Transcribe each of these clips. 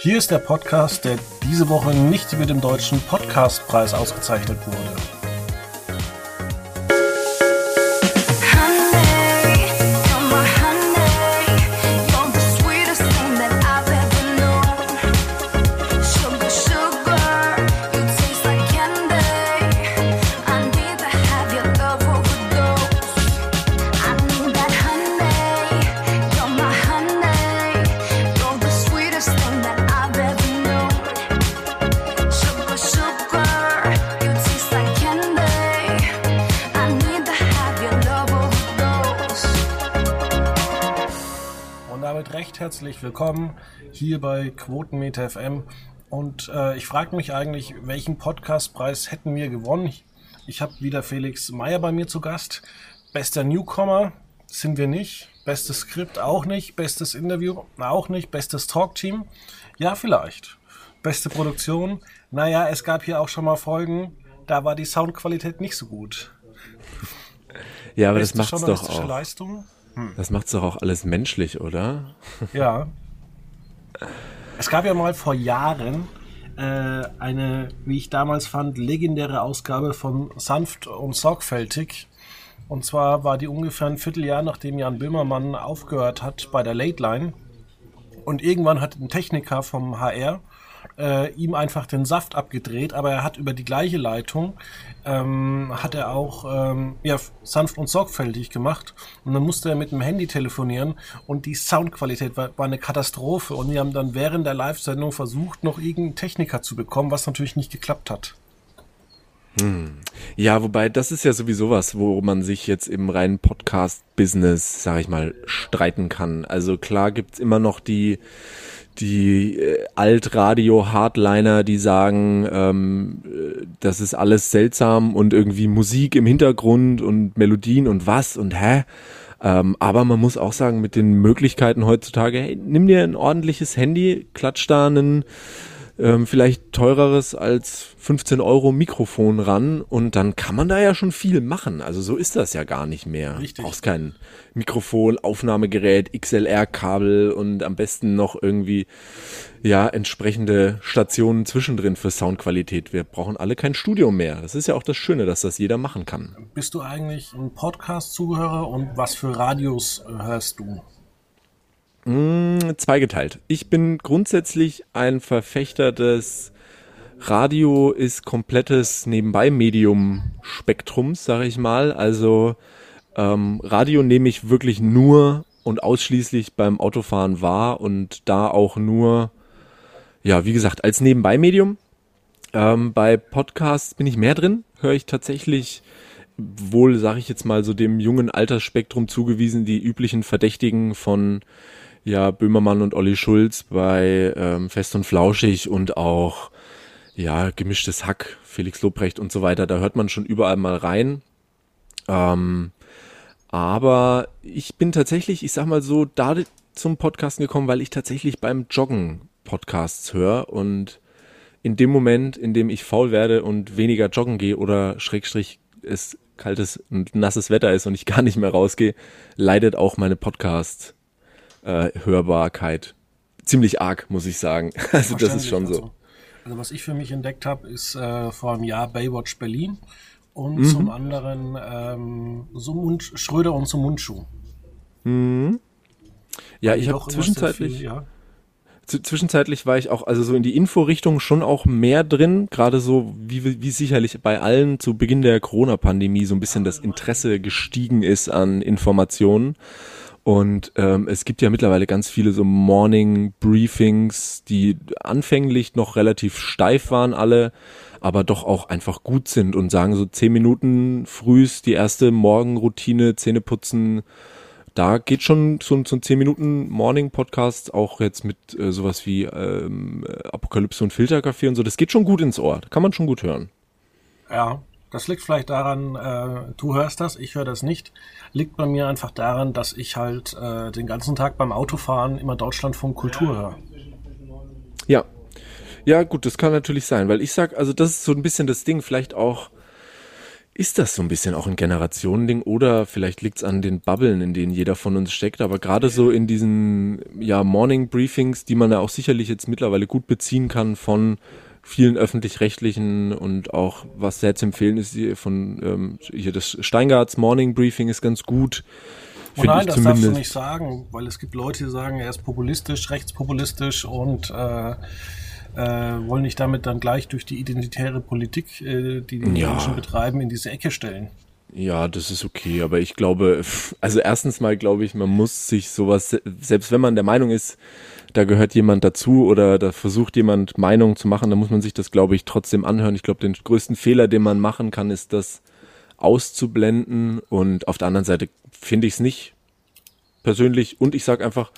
Hier ist der Podcast, der diese Woche nicht mit dem deutschen Podcastpreis ausgezeichnet wurde. Willkommen hier bei Quotenmeter FM. Und äh, ich frage mich eigentlich, welchen Podcastpreis hätten wir gewonnen? Ich habe wieder Felix Meyer bei mir zu Gast. Bester Newcomer sind wir nicht. Bestes Skript auch nicht. Bestes Interview auch nicht. Bestes Talkteam? Ja, vielleicht. Beste Produktion? Naja, es gab hier auch schon mal Folgen, da war die Soundqualität nicht so gut. Ja, aber Beste das macht's doch auch. Leistung? Hm. Das macht's doch auch alles menschlich, oder? Ja. Es gab ja mal vor Jahren äh, eine, wie ich damals fand, legendäre Ausgabe von Sanft und Sorgfältig. Und zwar war die ungefähr ein Vierteljahr, nachdem Jan Böhmermann aufgehört hat bei der Late Line. Und irgendwann hat ein Techniker vom HR äh, ihm einfach den Saft abgedreht, aber er hat über die gleiche Leitung, ähm, hat er auch ähm, ja, sanft und sorgfältig gemacht und dann musste er mit dem Handy telefonieren und die Soundqualität war, war eine Katastrophe und wir haben dann während der Live-Sendung versucht, noch irgendeinen Techniker zu bekommen, was natürlich nicht geklappt hat. Hm. Ja, wobei das ist ja sowieso was, wo man sich jetzt im reinen Podcast-Business, sag ich mal, streiten kann. Also klar gibt's immer noch die die äh, Altradio-Hardliner, die sagen, ähm, äh, das ist alles seltsam und irgendwie Musik im Hintergrund und Melodien und was und hä? Ähm, aber man muss auch sagen, mit den Möglichkeiten heutzutage, hey, nimm dir ein ordentliches Handy, klatsch da einen ähm, vielleicht teureres als 15 Euro Mikrofon ran und dann kann man da ja schon viel machen. Also so ist das ja gar nicht mehr. Richtig. Brauchst kein Mikrofon, Aufnahmegerät, XLR-Kabel und am besten noch irgendwie ja entsprechende Stationen zwischendrin für Soundqualität. Wir brauchen alle kein Studio mehr. Das ist ja auch das Schöne, dass das jeder machen kann. Bist du eigentlich ein Podcast-Zuhörer und was für Radios hörst du? Mm, zweigeteilt. Ich bin grundsätzlich ein Verfechter des Radio ist komplettes Nebenbei-Medium-Spektrums, sage ich mal. Also ähm, Radio nehme ich wirklich nur und ausschließlich beim Autofahren wahr und da auch nur, ja, wie gesagt, als Nebenbei-Medium. Ähm, bei Podcasts bin ich mehr drin, höre ich tatsächlich wohl, sage ich jetzt mal, so dem jungen Altersspektrum zugewiesen, die üblichen Verdächtigen von ja Böhmermann und Olli Schulz bei ähm, Fest und Flauschig und auch ja gemischtes Hack, Felix Lobrecht und so weiter. Da hört man schon überall mal rein. Ähm, aber ich bin tatsächlich, ich sag mal so, da zum Podcasten gekommen, weil ich tatsächlich beim Joggen Podcasts höre und in dem Moment, in dem ich faul werde und weniger joggen gehe oder Schrägstrich es kaltes und nasses Wetter ist und ich gar nicht mehr rausgehe, leidet auch meine Podcast äh, Hörbarkeit ziemlich arg, muss ich sagen. Also das ist schon so. Also, also was ich für mich entdeckt habe, ist äh, vor einem Jahr Baywatch Berlin und mhm. zum anderen ähm, Sumund, Schröder und Sumundschuh. Mhm. Ja, ich habe zwischenzeitlich, viel, ja. zwischenzeitlich war ich auch, also so in die Inforichtung schon auch mehr drin, gerade so, wie, wie sicherlich bei allen zu Beginn der Corona-Pandemie so ein bisschen das Interesse gestiegen ist an Informationen. Und ähm, es gibt ja mittlerweile ganz viele so Morning Briefings, die anfänglich noch relativ steif waren alle, aber doch auch einfach gut sind und sagen so zehn Minuten frühs die erste Morgenroutine, Zähne putzen. Da geht schon so, so ein 10 Minuten Morning Podcast auch jetzt mit äh, sowas wie ähm, Apokalypse und Filterkaffee und so. Das geht schon gut ins Ohr. kann man schon gut hören. Ja, das liegt vielleicht daran, äh, du hörst das, ich höre das nicht. Liegt bei mir einfach daran, dass ich halt äh, den ganzen Tag beim Autofahren immer Deutschlandfunk Kultur höre. Ja. Ja, gut, das kann natürlich sein, weil ich sag, also das ist so ein bisschen das Ding, vielleicht auch ist das so ein bisschen auch ein Generationending oder vielleicht liegt es an den Bubblen, in denen jeder von uns steckt, aber gerade so in diesen ja, Morning Briefings, die man ja auch sicherlich jetzt mittlerweile gut beziehen kann von vielen öffentlich-rechtlichen und auch was sehr zu empfehlen ist von ähm, hier das Steingarts Morning Briefing ist ganz gut. Oh nein, das zumindest. darfst du nicht sagen, weil es gibt Leute, die sagen, er ist populistisch, rechtspopulistisch und äh, äh, wollen nicht damit dann gleich durch die identitäre Politik, äh, die die ja. Menschen betreiben, in diese Ecke stellen. Ja, das ist okay, aber ich glaube, also erstens mal glaube ich, man muss sich sowas, selbst wenn man der Meinung ist, da gehört jemand dazu oder da versucht jemand Meinung zu machen, dann muss man sich das, glaube ich, trotzdem anhören. Ich glaube, den größten Fehler, den man machen kann, ist das auszublenden und auf der anderen Seite finde ich es nicht persönlich und ich sage einfach,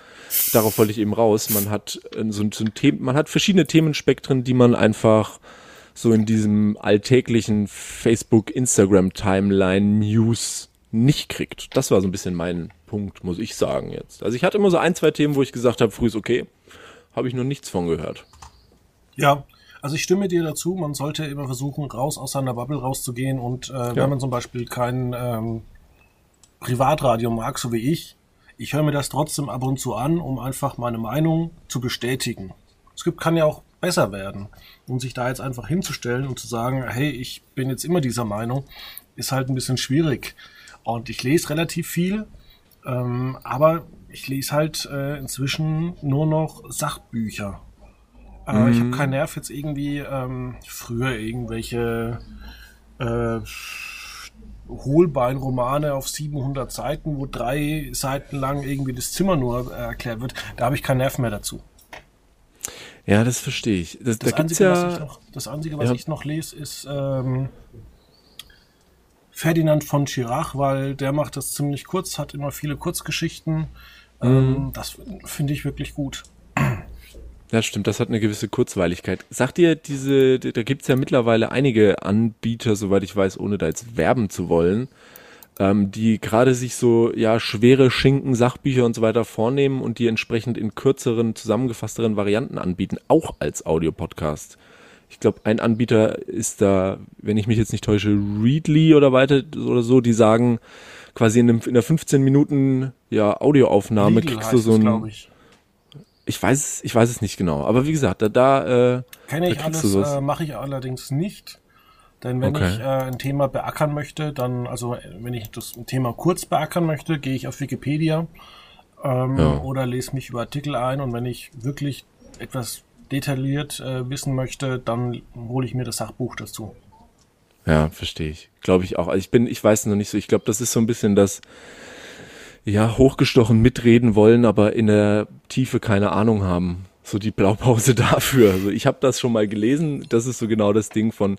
darauf wollte ich eben raus, man hat äh, so, so ein Thema, man hat verschiedene Themenspektren, die man einfach so in diesem alltäglichen Facebook, Instagram Timeline News nicht kriegt. Das war so ein bisschen mein Punkt, muss ich sagen jetzt. Also ich hatte immer so ein, zwei Themen, wo ich gesagt habe, früh ist okay, habe ich noch nichts von gehört. Ja, also ich stimme dir dazu, man sollte immer versuchen, raus aus seiner Bubble rauszugehen und äh, ja. wenn man zum Beispiel kein ähm, Privatradio mag, so wie ich, ich höre mir das trotzdem ab und zu an, um einfach meine Meinung zu bestätigen. Es gibt, kann ja auch besser werden. Und sich da jetzt einfach hinzustellen und zu sagen, hey, ich bin jetzt immer dieser Meinung, ist halt ein bisschen schwierig. Und ich lese relativ viel, ähm, aber ich lese halt äh, inzwischen nur noch Sachbücher. Äh, mhm. Ich habe keinen Nerv jetzt irgendwie ähm, früher irgendwelche äh, Hohlbeinromane auf 700 Seiten, wo drei Seiten lang irgendwie das Zimmer nur äh, erklärt wird. Da habe ich keinen Nerv mehr dazu. Ja, das verstehe ich. Das, das, da Einzige, ja, was ich noch, das Einzige, was ja. ich noch lese, ist ähm, Ferdinand von Chirac, weil der macht das ziemlich kurz, hat immer viele Kurzgeschichten. Ähm, mhm. das finde ich wirklich gut. Ja, stimmt, das hat eine gewisse Kurzweiligkeit. Sagt ihr, diese, da gibt's ja mittlerweile einige Anbieter, soweit ich weiß, ohne da jetzt werben zu wollen, ähm, die gerade sich so, ja, schwere Schinken, Sachbücher und so weiter vornehmen und die entsprechend in kürzeren, zusammengefassteren Varianten anbieten, auch als Audiopodcast. Ich glaube, ein Anbieter ist da, wenn ich mich jetzt nicht täusche, Readly oder weiter oder so, die sagen, quasi in, einem, in einer 15 Minuten ja, Audioaufnahme Legal kriegst du so ein. Ich weiß, ich weiß es nicht genau. Aber wie gesagt, da, da äh, kenne ich alles, äh, mache ich allerdings nicht. Denn wenn okay. ich äh, ein Thema beackern möchte, dann, also wenn ich das Thema kurz beackern möchte, gehe ich auf Wikipedia ähm, ja. oder lese mich über Artikel ein und wenn ich wirklich etwas detailliert äh, wissen möchte, dann hole ich mir das Sachbuch dazu. Ja, verstehe ich. Glaube ich auch. Also ich bin, ich weiß noch nicht so, ich glaube, das ist so ein bisschen das, ja, hochgestochen mitreden wollen, aber in der Tiefe keine Ahnung haben. So die Blaupause dafür. Also ich habe das schon mal gelesen. Das ist so genau das Ding von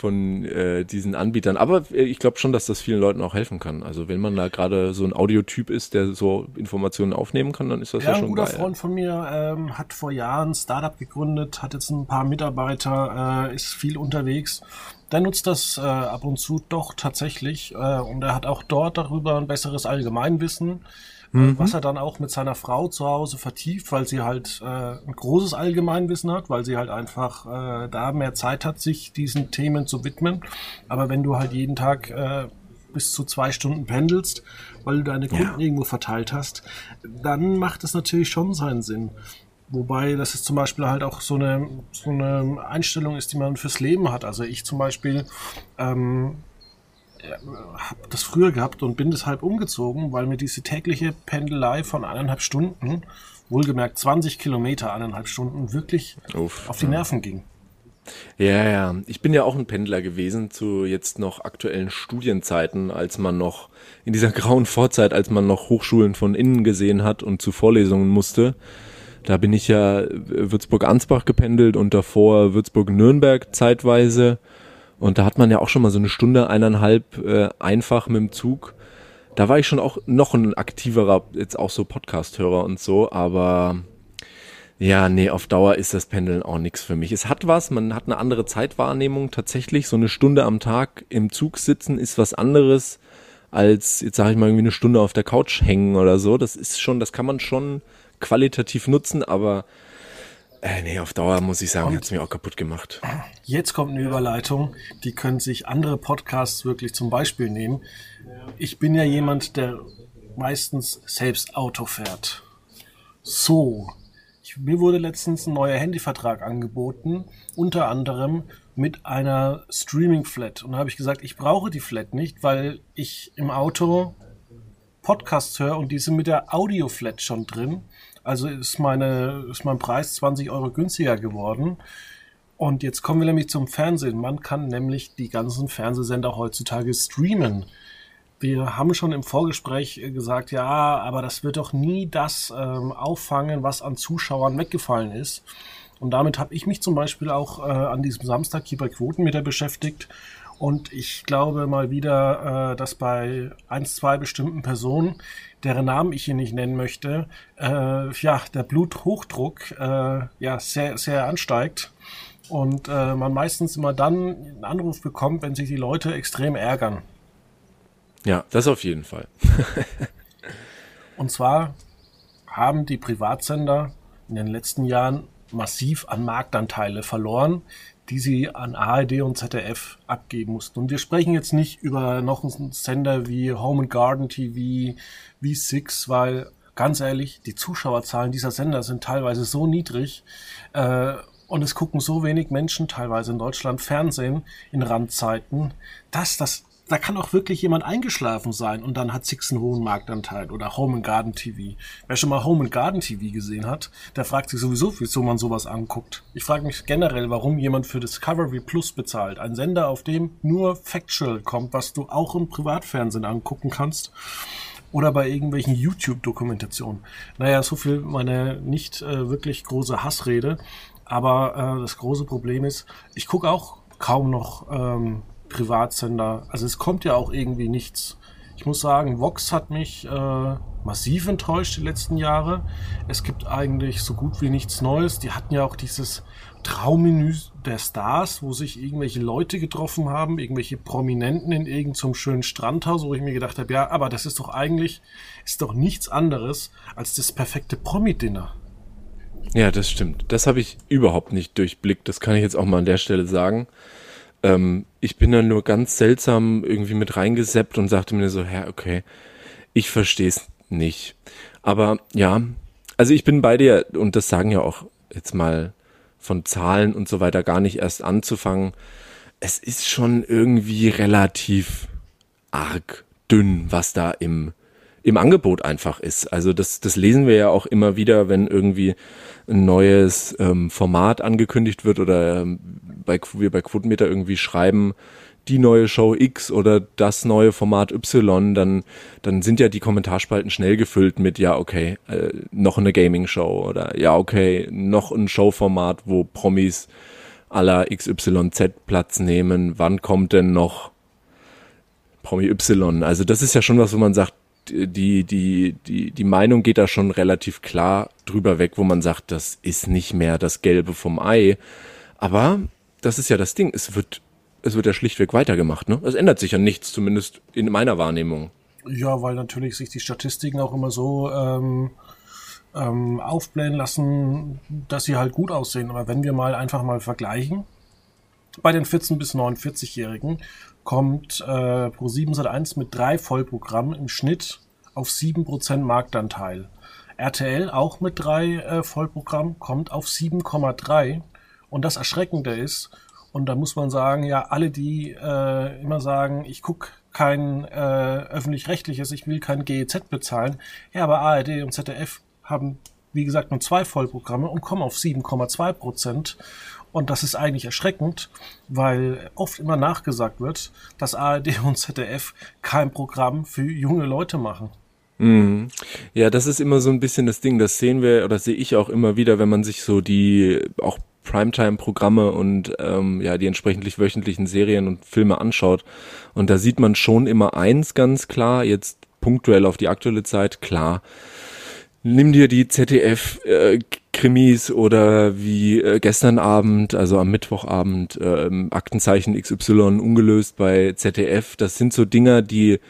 von äh, diesen Anbietern. Aber äh, ich glaube schon, dass das vielen Leuten auch helfen kann. Also wenn man da gerade so ein Audiotyp ist, der so Informationen aufnehmen kann, dann ist das ja, ja schon geil. Ein guter Freund von mir ähm, hat vor Jahren ein Startup gegründet, hat jetzt ein paar Mitarbeiter, äh, ist viel unterwegs. Der nutzt das äh, ab und zu doch tatsächlich äh, und er hat auch dort darüber ein besseres Allgemeinwissen. Äh, mhm. was er dann auch mit seiner Frau zu Hause vertieft, weil sie halt äh, ein großes Allgemeinwissen hat, weil sie halt einfach äh, da mehr Zeit hat, sich diesen Themen zu widmen. Aber wenn du halt jeden Tag äh, bis zu zwei Stunden pendelst, weil du deine Kunden ja. irgendwo verteilt hast, dann macht es natürlich schon seinen Sinn. Wobei das ist zum Beispiel halt auch so eine, so eine Einstellung ist, die man fürs Leben hat. Also ich zum Beispiel ähm, habe das früher gehabt und bin deshalb umgezogen, weil mir diese tägliche Pendelei von eineinhalb Stunden, wohlgemerkt 20 Kilometer, eineinhalb Stunden, wirklich Uff, auf die ja. Nerven ging. Ja, ja. Ich bin ja auch ein Pendler gewesen zu jetzt noch aktuellen Studienzeiten, als man noch in dieser grauen Vorzeit, als man noch Hochschulen von innen gesehen hat und zu Vorlesungen musste. Da bin ich ja Würzburg-Ansbach gependelt und davor Würzburg-Nürnberg zeitweise und da hat man ja auch schon mal so eine Stunde, eineinhalb äh, einfach mit dem Zug. Da war ich schon auch noch ein aktiverer, jetzt auch so Podcast-Hörer und so, aber ja, nee, auf Dauer ist das Pendeln auch nichts für mich. Es hat was, man hat eine andere Zeitwahrnehmung tatsächlich. So eine Stunde am Tag im Zug sitzen ist was anderes als, jetzt sage ich mal, irgendwie eine Stunde auf der Couch hängen oder so. Das ist schon, das kann man schon qualitativ nutzen, aber Äh, nee, auf Dauer muss ich sagen, hat es mir auch kaputt gemacht. Jetzt kommt eine Überleitung, die können sich andere Podcasts wirklich zum Beispiel nehmen. Ich bin ja jemand, der meistens selbst Auto fährt. So, ich, mir wurde letztens ein neuer Handyvertrag angeboten, unter anderem mit einer Streaming-Flat. Und da habe ich gesagt, ich brauche die Flat nicht, weil ich im Auto Podcasts höre und die sind mit der Audio-Flat schon drin. Also ist, meine, ist mein Preis 20 Euro günstiger geworden. Und jetzt kommen wir nämlich zum Fernsehen. Man kann nämlich die ganzen Fernsehsender heutzutage streamen. Wir haben schon im Vorgespräch gesagt, ja, aber das wird doch nie das ähm, auffangen, was an Zuschauern weggefallen ist. Und damit habe ich mich zum Beispiel auch äh, an diesem Samstag hier bei Quotenmeter beschäftigt. Und ich glaube mal wieder, äh, dass bei ein, zwei bestimmten Personen deren Namen ich hier nicht nennen möchte, äh, ja, der Bluthochdruck äh, ja sehr, sehr ansteigt und äh, man meistens immer dann einen Anruf bekommt, wenn sich die Leute extrem ärgern. Ja, das auf jeden Fall. und zwar haben die Privatsender in den letzten Jahren massiv an Marktanteile verloren, die sie an ARD und ZDF abgeben mussten. Und wir sprechen jetzt nicht über noch einen Sender wie Home and Garden TV, wie Six, weil ganz ehrlich, die Zuschauerzahlen dieser Sender sind teilweise so niedrig äh, und es gucken so wenig Menschen teilweise in Deutschland Fernsehen in Randzeiten, dass das da kann auch wirklich jemand eingeschlafen sein und dann hat Six einen hohen Marktanteil oder Home and Garden TV. Wer schon mal Home and Garden TV gesehen hat, der fragt sich sowieso, wieso man sowas anguckt. Ich frage mich generell, warum jemand für Discovery Plus bezahlt. Ein Sender, auf dem nur Factual kommt, was du auch im Privatfernsehen angucken kannst oder bei irgendwelchen YouTube-Dokumentationen. Naja, so viel meine nicht äh, wirklich große Hassrede. Aber äh, das große Problem ist, ich gucke auch kaum noch ähm, Privatsender. Also es kommt ja auch irgendwie nichts. Ich muss sagen, Vox hat mich äh, massiv enttäuscht die letzten Jahre. Es gibt eigentlich so gut wie nichts Neues. Die hatten ja auch dieses Traummenü der Stars, wo sich irgendwelche Leute getroffen haben, irgendwelche Prominenten in irgendeinem schönen Strandhaus, wo ich mir gedacht habe, ja, aber das ist doch eigentlich, ist doch nichts anderes als das perfekte Promi-Dinner. Ja, das stimmt. Das habe ich überhaupt nicht durchblickt. Das kann ich jetzt auch mal an der Stelle sagen. Ähm, ich bin dann nur ganz seltsam irgendwie mit reingeseppt und sagte mir so, ja, okay, ich verstehe es nicht. Aber ja, also ich bin bei dir und das sagen ja auch jetzt mal von Zahlen und so weiter gar nicht erst anzufangen. Es ist schon irgendwie relativ arg dünn, was da im im Angebot einfach ist. Also das, das lesen wir ja auch immer wieder, wenn irgendwie ein neues ähm, Format angekündigt wird oder ähm, bei, wir bei Quotenmeter irgendwie schreiben, die neue Show X oder das neue Format Y, dann, dann sind ja die Kommentarspalten schnell gefüllt mit, ja, okay, äh, noch eine Gaming-Show oder ja, okay, noch ein Showformat, wo Promis aller XYZ Platz nehmen. Wann kommt denn noch Promi Y? Also das ist ja schon was, wo man sagt, die, die, die, die Meinung geht da schon relativ klar drüber weg, wo man sagt, das ist nicht mehr das Gelbe vom Ei. Aber das ist ja das Ding. Es wird, es wird ja schlichtweg weitergemacht, ne? Es ändert sich ja nichts, zumindest in meiner Wahrnehmung. Ja, weil natürlich sich die Statistiken auch immer so ähm, ähm, aufblähen lassen, dass sie halt gut aussehen. Aber wenn wir mal einfach mal vergleichen, bei den 14- bis 49-Jährigen kommt äh, Pro7 Sat1 mit drei Vollprogrammen im Schnitt auf 7% Marktanteil. RTL auch mit drei äh, Vollprogrammen kommt auf 7,3 und das Erschreckende ist, und da muss man sagen, ja, alle, die äh, immer sagen, ich gucke kein äh, öffentlich-rechtliches, ich will kein GEZ bezahlen, ja, aber ARD und ZDF haben, wie gesagt, nur zwei Vollprogramme und kommen auf 7,2 Prozent. Und das ist eigentlich erschreckend, weil oft immer nachgesagt wird, dass ARD und ZDF kein Programm für junge Leute machen. Mhm. Ja, das ist immer so ein bisschen das Ding, das sehen wir oder sehe ich auch immer wieder, wenn man sich so die auch Primetime-Programme und ähm, ja die entsprechend wöchentlichen Serien und Filme anschaut. Und da sieht man schon immer eins ganz klar, jetzt punktuell auf die aktuelle Zeit, klar. Nimm dir die ZDF äh, oder wie äh, gestern Abend, also am Mittwochabend, äh, Aktenzeichen XY ungelöst bei ZDF. Das sind so Dinger, die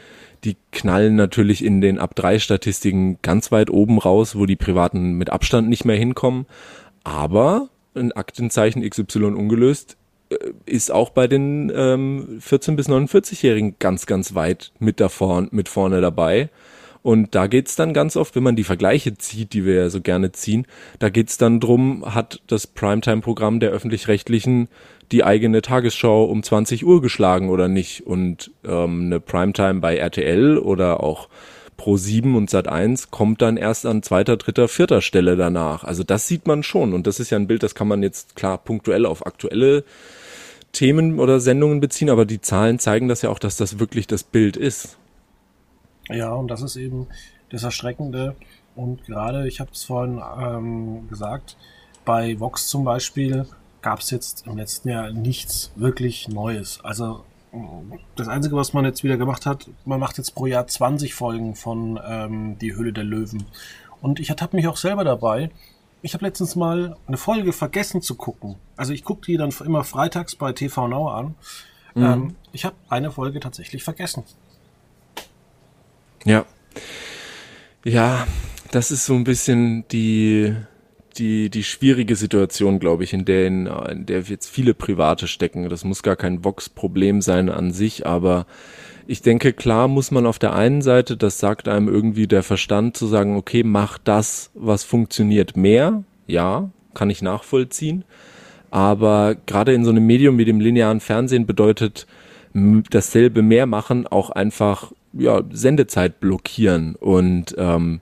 die knallen natürlich in den Ab 3 Statistiken ganz weit oben raus, wo die Privaten mit Abstand nicht mehr hinkommen. Aber ein Aktenzeichen XY ungelöst äh, ist auch bei den ähm, 14 bis 49-Jährigen ganz, ganz weit mit da vorn, mit vorne dabei. Und da geht's dann ganz oft, wenn man die Vergleiche zieht, die wir ja so gerne ziehen, da geht's dann drum, hat das Primetime-Programm der öffentlich-rechtlichen die eigene Tagesschau um 20 Uhr geschlagen oder nicht. Und ähm, eine Primetime bei RTL oder auch Pro 7 und Sat 1 kommt dann erst an zweiter, dritter, vierter Stelle danach. Also das sieht man schon. Und das ist ja ein Bild, das kann man jetzt klar punktuell auf aktuelle Themen oder Sendungen beziehen, aber die Zahlen zeigen das ja auch, dass das wirklich das Bild ist. Ja, und das ist eben das Erschreckende. Und gerade, ich habe es vorhin ähm, gesagt, bei Vox zum Beispiel gab es jetzt im letzten Jahr nichts wirklich Neues. Also das Einzige, was man jetzt wieder gemacht hat, man macht jetzt pro Jahr 20 Folgen von ähm, Die Höhle der Löwen. Und ich ertappe mich auch selber dabei. Ich habe letztens mal eine Folge vergessen zu gucken. Also ich gucke die dann immer freitags bei TV Now an. Mhm. Ähm, ich habe eine Folge tatsächlich vergessen. Ja. Ja, das ist so ein bisschen die, die, die schwierige Situation, glaube ich, in der, in, in der jetzt viele Private stecken. Das muss gar kein Vox-Problem sein an sich, aber ich denke, klar muss man auf der einen Seite, das sagt einem irgendwie der Verstand, zu sagen, okay, mach das, was funktioniert mehr. Ja, kann ich nachvollziehen. Aber gerade in so einem Medium wie dem linearen Fernsehen bedeutet dasselbe mehr machen auch einfach ja, Sendezeit blockieren und ähm,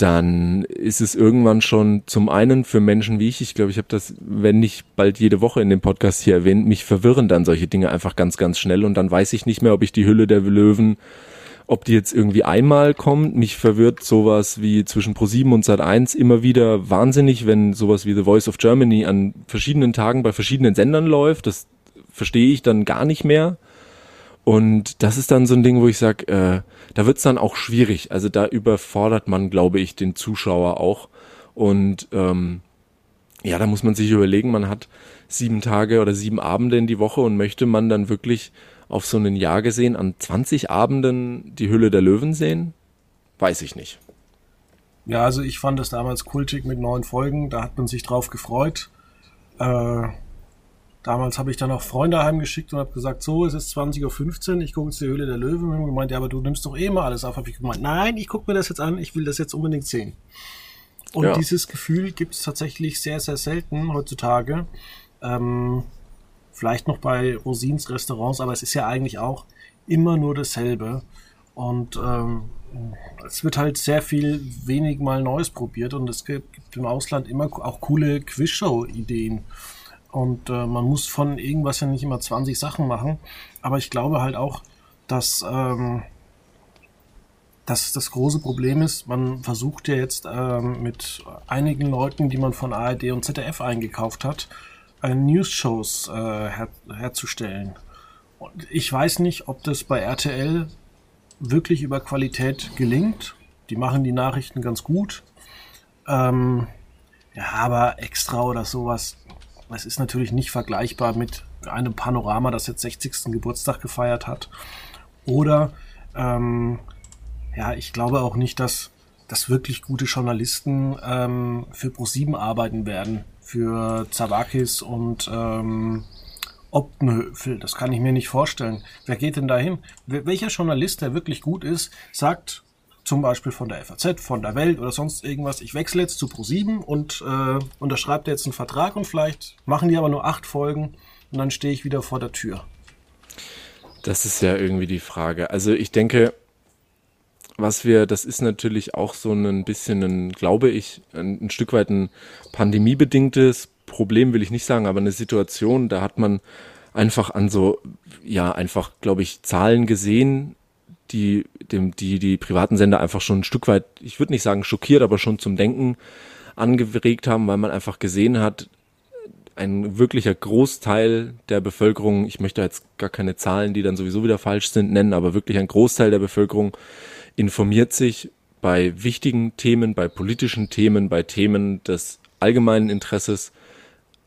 dann ist es irgendwann schon zum einen für Menschen wie ich, ich glaube, ich habe das, wenn nicht bald jede Woche in dem Podcast hier erwähnt, mich verwirren dann solche Dinge einfach ganz, ganz schnell und dann weiß ich nicht mehr, ob ich die Hülle der Löwen, ob die jetzt irgendwie einmal kommt. Mich verwirrt sowas wie zwischen Pro7 und Sat1 immer wieder wahnsinnig, wenn sowas wie The Voice of Germany an verschiedenen Tagen bei verschiedenen Sendern läuft. Das verstehe ich dann gar nicht mehr. Und das ist dann so ein Ding, wo ich sage, äh, da wird's dann auch schwierig. Also da überfordert man, glaube ich, den Zuschauer auch. Und ähm, ja, da muss man sich überlegen, man hat sieben Tage oder sieben Abende in die Woche und möchte man dann wirklich auf so ein Jahr gesehen an 20 Abenden die Hülle der Löwen sehen? Weiß ich nicht. Ja, also ich fand das damals kultig mit neun Folgen, da hat man sich drauf gefreut. Äh, Damals habe ich dann auch Freunde heimgeschickt und habe gesagt, so, es ist 20.15 Uhr, ich gucke jetzt die Höhle der Löwen. Und gemeint, ja, aber du nimmst doch eh mal alles auf. Habe ich gemeint, nein, ich gucke mir das jetzt an, ich will das jetzt unbedingt sehen. Und ja. dieses Gefühl gibt es tatsächlich sehr, sehr selten heutzutage. Ähm, vielleicht noch bei Rosins Restaurants, aber es ist ja eigentlich auch immer nur dasselbe. Und ähm, es wird halt sehr viel wenig mal Neues probiert und es gibt im Ausland immer auch coole Quizshow-Ideen. Und äh, man muss von irgendwas ja nicht immer 20 Sachen machen. Aber ich glaube halt auch, dass, ähm, dass das große Problem ist, man versucht ja jetzt ähm, mit einigen Leuten, die man von ARD und ZDF eingekauft hat, äh, News-Shows äh, her herzustellen. Und ich weiß nicht, ob das bei RTL wirklich über Qualität gelingt. Die machen die Nachrichten ganz gut. Ähm, ja, aber extra oder sowas, es ist natürlich nicht vergleichbar mit einem Panorama, das jetzt 60. Geburtstag gefeiert hat. Oder ähm, ja, ich glaube auch nicht, dass, dass wirklich gute Journalisten ähm, für ProSieben arbeiten werden. Für Zawakis und ähm, Optenhöfel. Das kann ich mir nicht vorstellen. Wer geht denn dahin? Welcher Journalist, der wirklich gut ist, sagt, zum Beispiel von der FAZ, von der Welt oder sonst irgendwas. Ich wechsle jetzt zu Pro7 und äh, unterschreibe jetzt einen Vertrag und vielleicht machen die aber nur acht Folgen und dann stehe ich wieder vor der Tür. Das ist ja irgendwie die Frage. Also ich denke, was wir, das ist natürlich auch so ein bisschen ein, glaube ich, ein, ein Stück weit ein pandemiebedingtes Problem, will ich nicht sagen, aber eine Situation, da hat man einfach an so, ja, einfach, glaube ich, Zahlen gesehen, die, dem, die, die privaten Sender einfach schon ein Stück weit, ich würde nicht sagen schockiert, aber schon zum Denken angeregt haben, weil man einfach gesehen hat, ein wirklicher Großteil der Bevölkerung, ich möchte jetzt gar keine Zahlen, die dann sowieso wieder falsch sind, nennen, aber wirklich ein Großteil der Bevölkerung informiert sich bei wichtigen Themen, bei politischen Themen, bei Themen des allgemeinen Interesses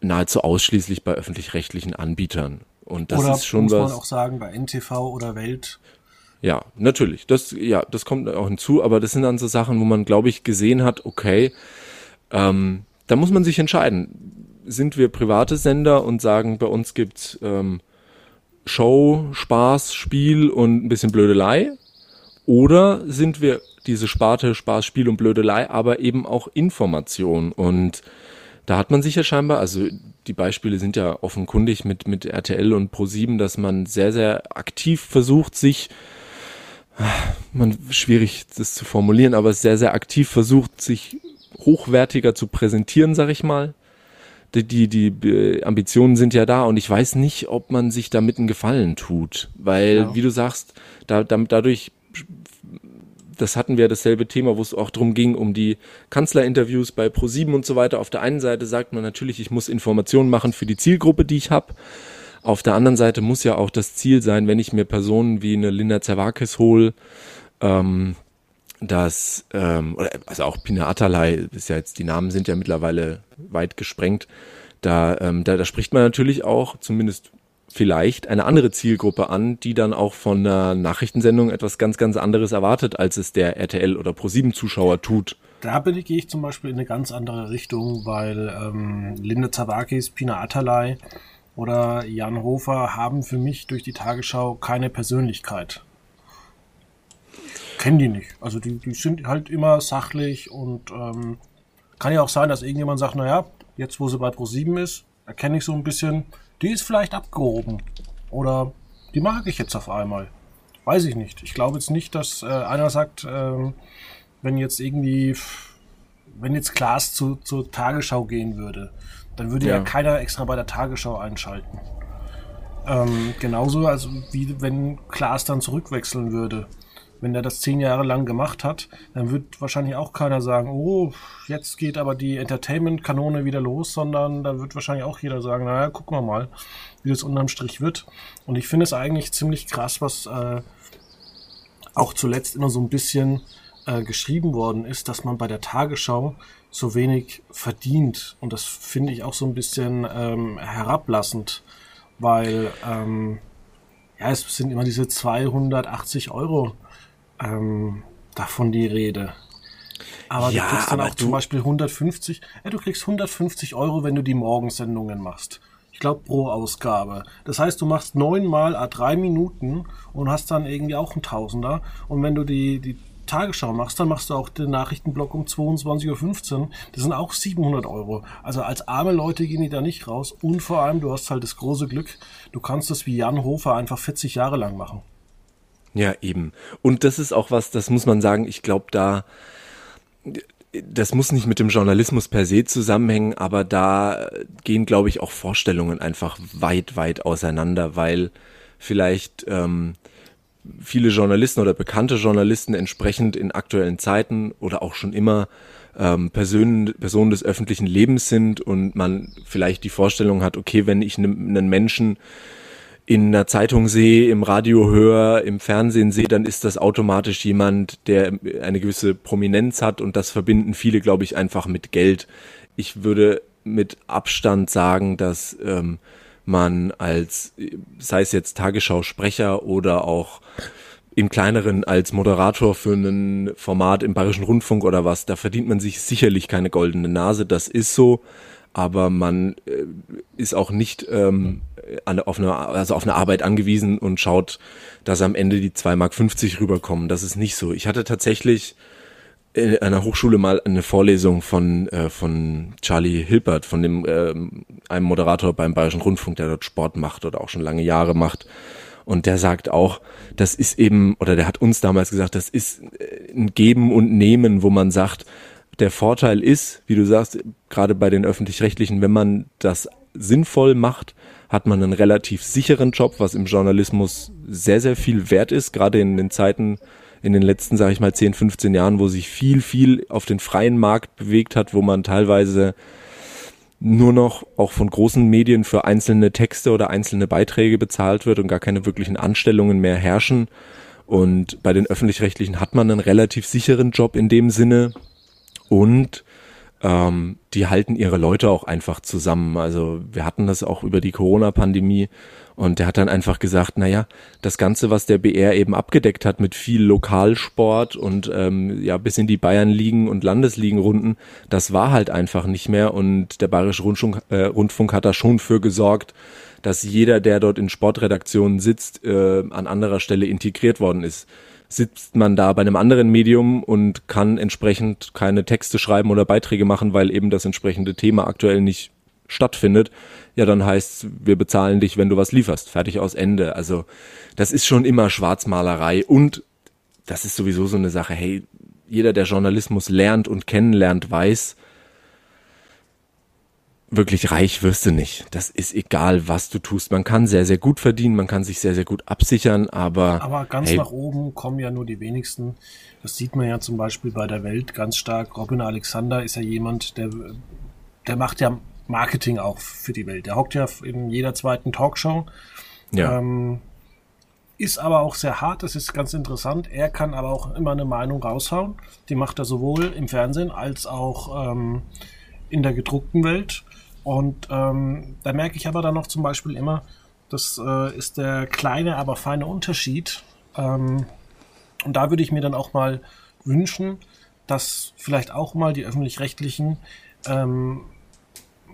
nahezu ausschließlich bei öffentlich-rechtlichen Anbietern. Und das oder ist schon muss was. Muss man auch sagen, bei NTV oder Welt ja, natürlich. Das, ja, das kommt auch hinzu, aber das sind dann so Sachen, wo man, glaube ich, gesehen hat, okay, ähm, da muss man sich entscheiden. Sind wir private Sender und sagen, bei uns gibt's ähm, Show, Spaß, Spiel und ein bisschen Blödelei? Oder sind wir diese Sparte Spaß, Spiel und Blödelei, aber eben auch Information? Und da hat man sich ja scheinbar, also die Beispiele sind ja offenkundig mit, mit RTL und Pro7, dass man sehr, sehr aktiv versucht, sich man schwierig das zu formulieren, aber sehr, sehr aktiv versucht, sich hochwertiger zu präsentieren, sag ich mal. Die, die, die Ambitionen sind ja da und ich weiß nicht, ob man sich damit einen Gefallen tut. Weil, ja. wie du sagst, da, da, dadurch, das hatten wir dasselbe Thema, wo es auch drum ging, um die Kanzlerinterviews bei Pro7 und so weiter. Auf der einen Seite sagt man natürlich, ich muss Informationen machen für die Zielgruppe, die ich habe. Auf der anderen Seite muss ja auch das Ziel sein, wenn ich mir Personen wie eine Linda Zerwakis hole, ähm, dass, ähm, also auch Pina Atalay, ist ja jetzt, die Namen sind ja mittlerweile weit gesprengt, da, ähm, da, da spricht man natürlich auch, zumindest vielleicht, eine andere Zielgruppe an, die dann auch von einer Nachrichtensendung etwas ganz, ganz anderes erwartet, als es der RTL- oder Pro7-Zuschauer tut. Da bin ich, gehe ich zum Beispiel in eine ganz andere Richtung, weil ähm, Linda Zawakis, Pina Atalay oder Jan Hofer haben für mich durch die Tagesschau keine Persönlichkeit. Kennen die nicht. Also die, die sind halt immer sachlich und ähm, kann ja auch sein, dass irgendjemand sagt, naja, jetzt wo sie bei Pro7 ist, erkenne ich so ein bisschen, die ist vielleicht abgehoben. Oder die mag ich jetzt auf einmal. Weiß ich nicht. Ich glaube jetzt nicht, dass äh, einer sagt, ähm, wenn jetzt irgendwie, wenn jetzt Klaas zu, zur Tagesschau gehen würde, dann würde ja. ja keiner extra bei der Tagesschau einschalten. Ähm, genauso, also wie wenn Klaas dann zurückwechseln würde. Wenn er das zehn Jahre lang gemacht hat, dann wird wahrscheinlich auch keiner sagen, oh, jetzt geht aber die Entertainment-Kanone wieder los, sondern da wird wahrscheinlich auch jeder sagen, naja, gucken wir mal, wie das unterm Strich wird. Und ich finde es eigentlich ziemlich krass, was äh, auch zuletzt immer so ein bisschen äh, geschrieben worden ist, dass man bei der Tagesschau so wenig verdient. Und das finde ich auch so ein bisschen ähm, herablassend, weil ähm, ja, es sind immer diese 280 Euro ähm, davon die Rede. Aber ja, du kriegst dann auch zum Beispiel 150, ja, du kriegst 150 Euro, wenn du die Morgensendungen machst. Ich glaube pro Ausgabe. Das heißt, du machst neunmal a drei Minuten und hast dann irgendwie auch einen Tausender. Und wenn du die, die Tagesschau machst, dann machst du auch den Nachrichtenblock um 22.15 Uhr. Das sind auch 700 Euro. Also als arme Leute gehen die da nicht raus. Und vor allem, du hast halt das große Glück, du kannst das wie Jan Hofer einfach 40 Jahre lang machen. Ja, eben. Und das ist auch was, das muss man sagen, ich glaube, da, das muss nicht mit dem Journalismus per se zusammenhängen, aber da gehen, glaube ich, auch Vorstellungen einfach weit, weit auseinander, weil vielleicht ähm, viele Journalisten oder bekannte Journalisten entsprechend in aktuellen Zeiten oder auch schon immer ähm, Personen, Personen des öffentlichen Lebens sind und man vielleicht die Vorstellung hat, okay, wenn ich einen Menschen in einer Zeitung sehe, im Radio höre, im Fernsehen sehe, dann ist das automatisch jemand, der eine gewisse Prominenz hat und das verbinden viele, glaube ich, einfach mit Geld. Ich würde mit Abstand sagen, dass ähm, man als, sei es jetzt Tagesschau-Sprecher oder auch im kleineren als Moderator für ein Format im Bayerischen Rundfunk oder was, da verdient man sich sicherlich keine goldene Nase, das ist so, aber man äh, ist auch nicht ähm, an, auf, eine, also auf eine Arbeit angewiesen und schaut, dass am Ende die 2,50 Mark rüberkommen. Das ist nicht so. Ich hatte tatsächlich in einer Hochschule mal eine Vorlesung von, äh, von Charlie Hilpert, von dem äh, einem Moderator beim Bayerischen Rundfunk, der dort Sport macht oder auch schon lange Jahre macht. Und der sagt auch, das ist eben, oder der hat uns damals gesagt, das ist äh, ein Geben und Nehmen, wo man sagt, der Vorteil ist, wie du sagst, gerade bei den öffentlich-rechtlichen, wenn man das sinnvoll macht, hat man einen relativ sicheren Job, was im Journalismus sehr, sehr viel wert ist, gerade in den Zeiten, in den letzten, sage ich mal, 10, 15 Jahren, wo sich viel, viel auf den freien Markt bewegt hat, wo man teilweise nur noch auch von großen Medien für einzelne Texte oder einzelne Beiträge bezahlt wird und gar keine wirklichen Anstellungen mehr herrschen. Und bei den öffentlich-rechtlichen hat man einen relativ sicheren Job in dem Sinne und ähm, die halten ihre Leute auch einfach zusammen. Also wir hatten das auch über die Corona-Pandemie und der hat dann einfach gesagt, naja, das Ganze, was der BR eben abgedeckt hat mit viel Lokalsport und ähm, ja bis in die Bayern-Ligen und Landesligenrunden, das war halt einfach nicht mehr. Und der Bayerische Rundfunk, äh, Rundfunk hat da schon für gesorgt, dass jeder, der dort in Sportredaktionen sitzt, äh, an anderer Stelle integriert worden ist. Sitzt man da bei einem anderen Medium und kann entsprechend keine Texte schreiben oder Beiträge machen, weil eben das entsprechende Thema aktuell nicht stattfindet, ja, dann heißt wir bezahlen dich, wenn du was lieferst. Fertig aus Ende. Also das ist schon immer Schwarzmalerei und das ist sowieso so eine Sache. Hey, jeder, der Journalismus lernt und kennenlernt, weiß, wirklich reich wirst du nicht. Das ist egal, was du tust. Man kann sehr, sehr gut verdienen, man kann sich sehr, sehr gut absichern, aber. Aber ganz hey, nach oben kommen ja nur die wenigsten. Das sieht man ja zum Beispiel bei der Welt ganz stark. Robin Alexander ist ja jemand, der, der macht ja Marketing auch für die Welt. Der hockt ja in jeder zweiten Talkshow. Ja. Ähm, ist aber auch sehr hart, das ist ganz interessant. Er kann aber auch immer eine Meinung raushauen. Die macht er sowohl im Fernsehen als auch ähm, in der gedruckten Welt. Und ähm, da merke ich aber dann noch zum Beispiel immer, das äh, ist der kleine, aber feine Unterschied. Ähm, und da würde ich mir dann auch mal wünschen, dass vielleicht auch mal die öffentlich-rechtlichen ähm,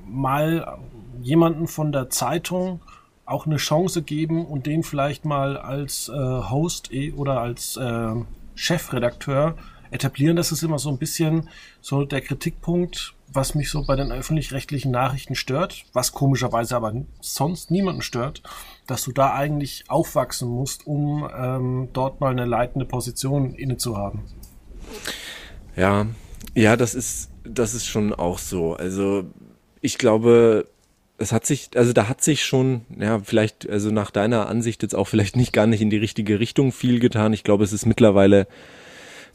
mal jemanden von der Zeitung auch eine Chance geben und den vielleicht mal als äh, Host eh, oder als äh, Chefredakteur etablieren. Das ist immer so ein bisschen so der Kritikpunkt, was mich so bei den öffentlich-rechtlichen Nachrichten stört, was komischerweise aber sonst niemanden stört, dass du da eigentlich aufwachsen musst, um ähm, dort mal eine leitende Position inne zu haben. Ja, ja, das ist, das ist schon auch so. Also ich glaube, es hat sich, also da hat sich schon, ja, vielleicht, also nach deiner Ansicht jetzt auch vielleicht nicht gar nicht in die richtige Richtung viel getan. Ich glaube, es ist mittlerweile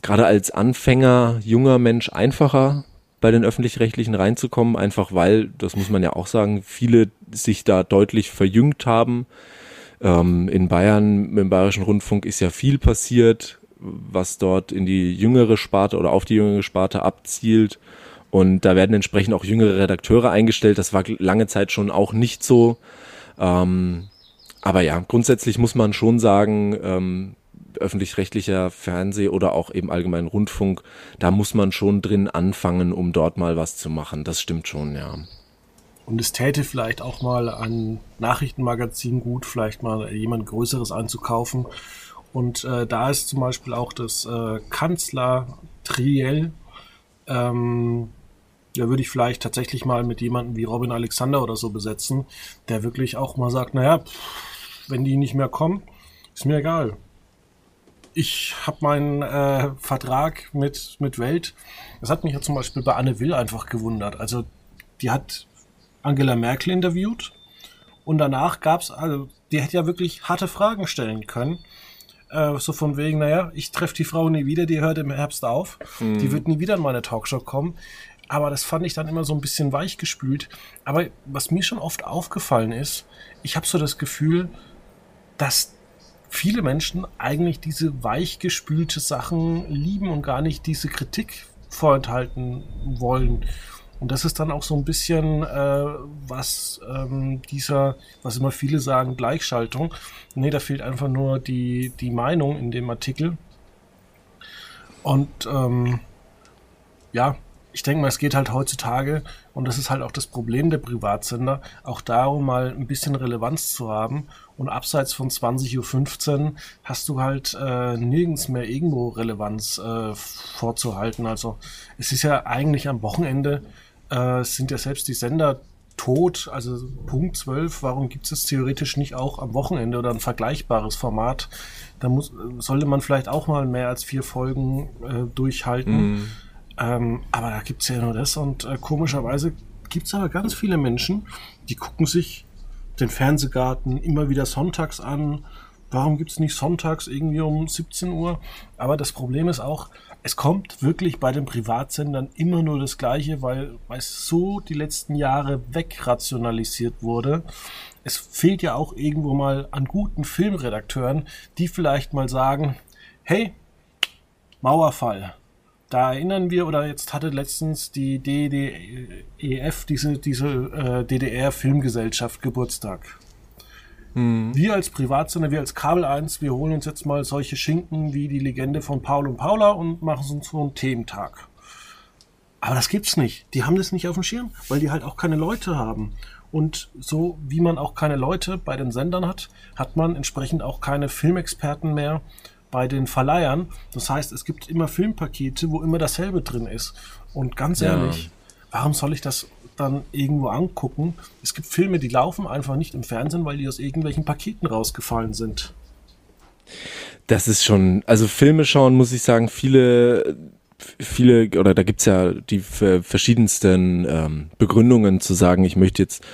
gerade als Anfänger, junger Mensch einfacher, bei den öffentlich-rechtlichen reinzukommen, einfach weil, das muss man ja auch sagen, viele sich da deutlich verjüngt haben. Ähm, in Bayern, im Bayerischen Rundfunk ist ja viel passiert, was dort in die jüngere Sparte oder auf die jüngere Sparte abzielt. Und da werden entsprechend auch jüngere Redakteure eingestellt. Das war lange Zeit schon auch nicht so. Ähm, aber ja, grundsätzlich muss man schon sagen, ähm, öffentlich-rechtlicher Fernseh oder auch eben allgemein Rundfunk, da muss man schon drin anfangen, um dort mal was zu machen. Das stimmt schon, ja. Und es täte vielleicht auch mal ein Nachrichtenmagazin gut, vielleicht mal jemand Größeres anzukaufen. Und äh, da ist zum Beispiel auch das äh, Kanzler Triell ähm, ja, würde ich vielleicht tatsächlich mal mit jemandem wie Robin Alexander oder so besetzen, der wirklich auch mal sagt, naja, wenn die nicht mehr kommen, ist mir egal. Ich habe meinen äh, Vertrag mit, mit Welt. Das hat mich ja zum Beispiel bei Anne Will einfach gewundert. Also die hat Angela Merkel interviewt und danach gab's also die hätte ja wirklich harte Fragen stellen können. Äh, so von wegen, naja, ich treffe die Frau nie wieder, die hört im Herbst auf. Mhm. Die wird nie wieder in meine Talkshow kommen. Aber das fand ich dann immer so ein bisschen weichgespült. Aber was mir schon oft aufgefallen ist, ich habe so das Gefühl, dass viele Menschen eigentlich diese weichgespülte Sachen lieben und gar nicht diese Kritik vorenthalten wollen. Und das ist dann auch so ein bisschen, äh, was ähm, dieser, was immer viele sagen, Gleichschaltung. Nee, da fehlt einfach nur die, die Meinung in dem Artikel. Und ähm, ja, ich denke mal, es geht halt heutzutage, und das ist halt auch das Problem der Privatsender, auch darum, mal ein bisschen Relevanz zu haben. Und abseits von 20.15 Uhr hast du halt äh, nirgends mehr irgendwo Relevanz äh, vorzuhalten. Also es ist ja eigentlich am Wochenende, äh, sind ja selbst die Sender tot, also Punkt 12, warum gibt es theoretisch nicht auch am Wochenende oder ein vergleichbares Format? Da muss, sollte man vielleicht auch mal mehr als vier Folgen äh, durchhalten. Mm. Ähm, aber da gibt's ja nur das und äh, komischerweise gibt's aber ganz viele Menschen, die gucken sich den Fernsehgarten immer wieder sonntags an. Warum gibt's nicht sonntags irgendwie um 17 Uhr? Aber das Problem ist auch, es kommt wirklich bei den Privatsendern immer nur das Gleiche, weil, weil es so die letzten Jahre wegrationalisiert wurde. Es fehlt ja auch irgendwo mal an guten Filmredakteuren, die vielleicht mal sagen, hey, Mauerfall, da erinnern wir, oder jetzt hatte letztens die DDEF, diese, diese äh, DDR-Filmgesellschaft, Geburtstag. Mhm. Wir als Privatsender, wir als Kabel 1, wir holen uns jetzt mal solche Schinken wie die Legende von Paul und Paula und machen uns so einen Thementag. Aber das gibt's nicht. Die haben das nicht auf dem Schirm, weil die halt auch keine Leute haben. Und so wie man auch keine Leute bei den Sendern hat, hat man entsprechend auch keine Filmexperten mehr bei den Verleihern. Das heißt, es gibt immer Filmpakete, wo immer dasselbe drin ist. Und ganz ehrlich, ja. warum soll ich das dann irgendwo angucken? Es gibt Filme, die laufen einfach nicht im Fernsehen, weil die aus irgendwelchen Paketen rausgefallen sind. Das ist schon, also Filme schauen, muss ich sagen, viele viele, oder da gibt's ja die verschiedensten ähm, Begründungen zu sagen, ich möchte jetzt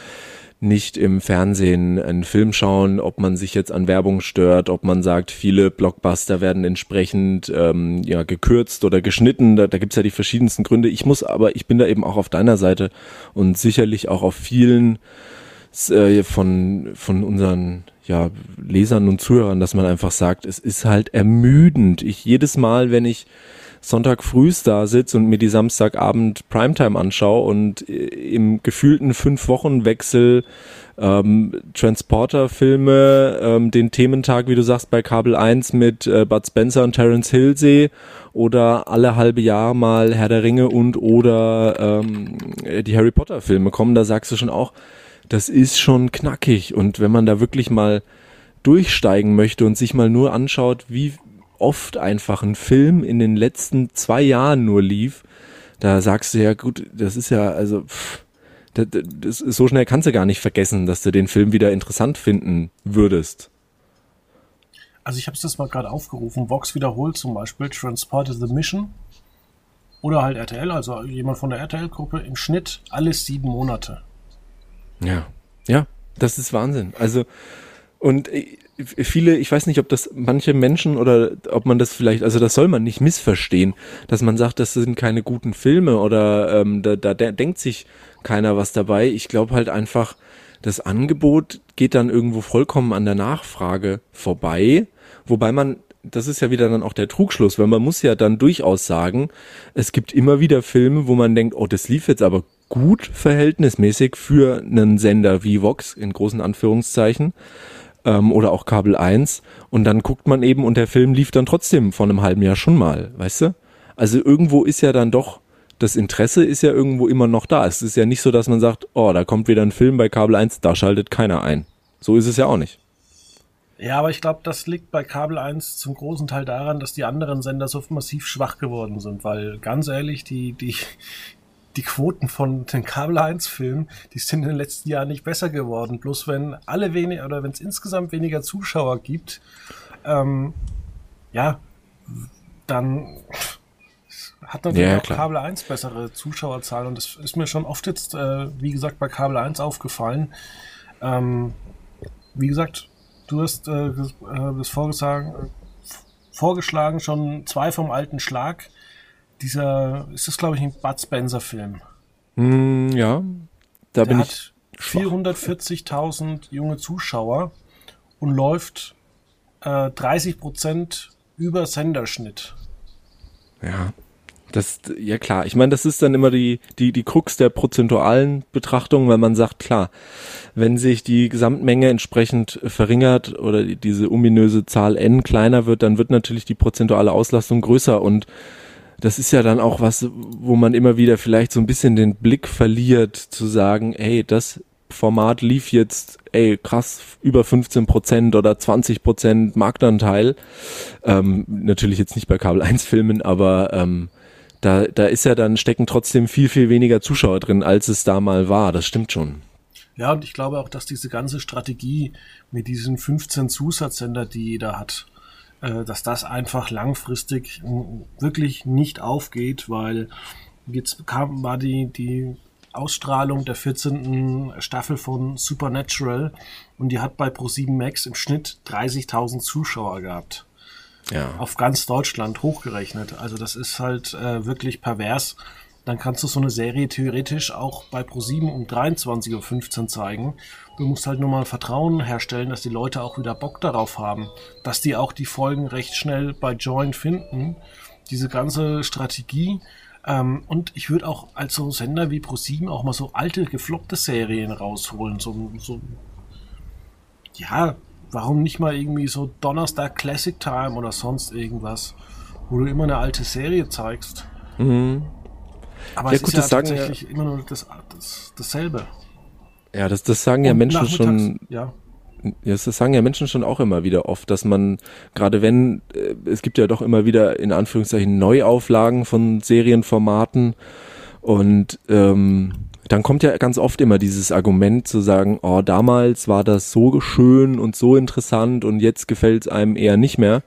nicht im Fernsehen einen Film schauen, ob man sich jetzt an Werbung stört, ob man sagt, viele Blockbuster werden entsprechend ähm, ja gekürzt oder geschnitten. Da, da gibt's ja die verschiedensten Gründe. Ich muss aber, ich bin da eben auch auf deiner Seite und sicherlich auch auf vielen äh, von von unseren ja Lesern und Zuhörern, dass man einfach sagt, es ist halt ermüdend. Ich jedes Mal, wenn ich Sonntag frühs da sitze und mir die Samstagabend Primetime anschaue und äh, im gefühlten fünf Wochen Wechsel ähm, Transporter-Filme, ähm, den Thementag, wie du sagst, bei Kabel 1 mit äh, Bud Spencer und Terence Hill sehe oder alle halbe Jahr mal Herr der Ringe und oder ähm, die Harry Potter Filme kommen, da sagst du schon auch, das ist schon knackig. Und wenn man da wirklich mal durchsteigen möchte und sich mal nur anschaut, wie oft einfach ein Film in den letzten zwei Jahren nur lief, da sagst du ja, gut, das ist ja, also, pff, das, das, so schnell kannst du gar nicht vergessen, dass du den Film wieder interessant finden würdest. Also ich habe es das mal gerade aufgerufen. Vox wiederholt zum Beispiel Transported the Mission oder halt RTL, also jemand von der RTL-Gruppe im Schnitt alles sieben Monate. Ja, ja, das ist Wahnsinn. Also und viele, ich weiß nicht, ob das manche Menschen oder ob man das vielleicht, also das soll man nicht missverstehen, dass man sagt, das sind keine guten Filme oder ähm, da, da denkt sich keiner was dabei. Ich glaube halt einfach, das Angebot geht dann irgendwo vollkommen an der Nachfrage vorbei, wobei man das ist ja wieder dann auch der Trugschluss, weil man muss ja dann durchaus sagen, es gibt immer wieder Filme, wo man denkt, oh, das lief jetzt aber gut verhältnismäßig für einen Sender wie Vox in großen Anführungszeichen ähm, oder auch Kabel 1 und dann guckt man eben und der Film lief dann trotzdem vor einem halben Jahr schon mal, weißt du? Also irgendwo ist ja dann doch, das Interesse ist ja irgendwo immer noch da. Es ist ja nicht so, dass man sagt, oh, da kommt wieder ein Film bei Kabel 1, da schaltet keiner ein. So ist es ja auch nicht. Ja, aber ich glaube, das liegt bei Kabel 1 zum großen Teil daran, dass die anderen Sender so massiv schwach geworden sind, weil ganz ehrlich, die, die, die Quoten von den Kabel 1 Filmen, die sind in den letzten Jahren nicht besser geworden. Bloß wenn alle weniger oder wenn es insgesamt weniger Zuschauer gibt, ähm, ja, dann hat natürlich ja, auch klar. Kabel 1 bessere Zuschauerzahlen und das ist mir schon oft jetzt, äh, wie gesagt, bei Kabel 1 aufgefallen. Ähm, wie gesagt, du hast äh, äh das vorgeschlagen, vorgeschlagen, schon zwei vom alten Schlag dieser, ist das glaube ich ein Bud Spencer Film? Mm, ja, da Der bin ich. 440.000 junge Zuschauer und läuft äh, 30% über Senderschnitt. Ja. Das, ja klar, ich meine, das ist dann immer die, die, die Krux der prozentualen Betrachtung, weil man sagt, klar, wenn sich die Gesamtmenge entsprechend verringert oder diese ominöse Zahl n kleiner wird, dann wird natürlich die prozentuale Auslastung größer und das ist ja dann auch was, wo man immer wieder vielleicht so ein bisschen den Blick verliert, zu sagen, hey, das Format lief jetzt, ey, krass, über 15 Prozent oder 20 Prozent Marktanteil. Ähm, natürlich jetzt nicht bei Kabel 1 Filmen, aber ähm, da, da ist ja dann, stecken trotzdem viel, viel weniger Zuschauer drin, als es da mal war. Das stimmt schon. Ja, und ich glaube auch, dass diese ganze Strategie mit diesen 15 Zusatzsender, die jeder hat, dass das einfach langfristig wirklich nicht aufgeht, weil jetzt kam, war die, die Ausstrahlung der 14. Staffel von Supernatural und die hat bei Pro7 Max im Schnitt 30.000 Zuschauer gehabt. Ja. Auf ganz Deutschland hochgerechnet. Also das ist halt äh, wirklich pervers. Dann kannst du so eine Serie theoretisch auch bei Pro7 um 23.15 Uhr zeigen Du musst halt nur mal Vertrauen herstellen, dass die Leute auch wieder Bock darauf haben, dass die auch die Folgen recht schnell bei Join finden. diese ganze Strategie. Ähm, und ich würde auch als so Sender wie ProSieben auch mal so alte, gefloppte Serien rausholen. So, so, ja, warum nicht mal irgendwie so Donnerstag Classic Time oder sonst irgendwas, wo du immer eine alte Serie zeigst. Mhm. Aber ja, es gut, ist ja tatsächlich immer nur das, das, dasselbe. Ja, das, das sagen ja Menschen schon. Ja. Das sagen ja Menschen schon auch immer wieder oft, dass man, gerade wenn, äh, es gibt ja doch immer wieder in Anführungszeichen Neuauflagen von Serienformaten und ähm, dann kommt ja ganz oft immer dieses Argument zu sagen, oh, damals war das so schön und so interessant und jetzt gefällt es einem eher nicht mehr.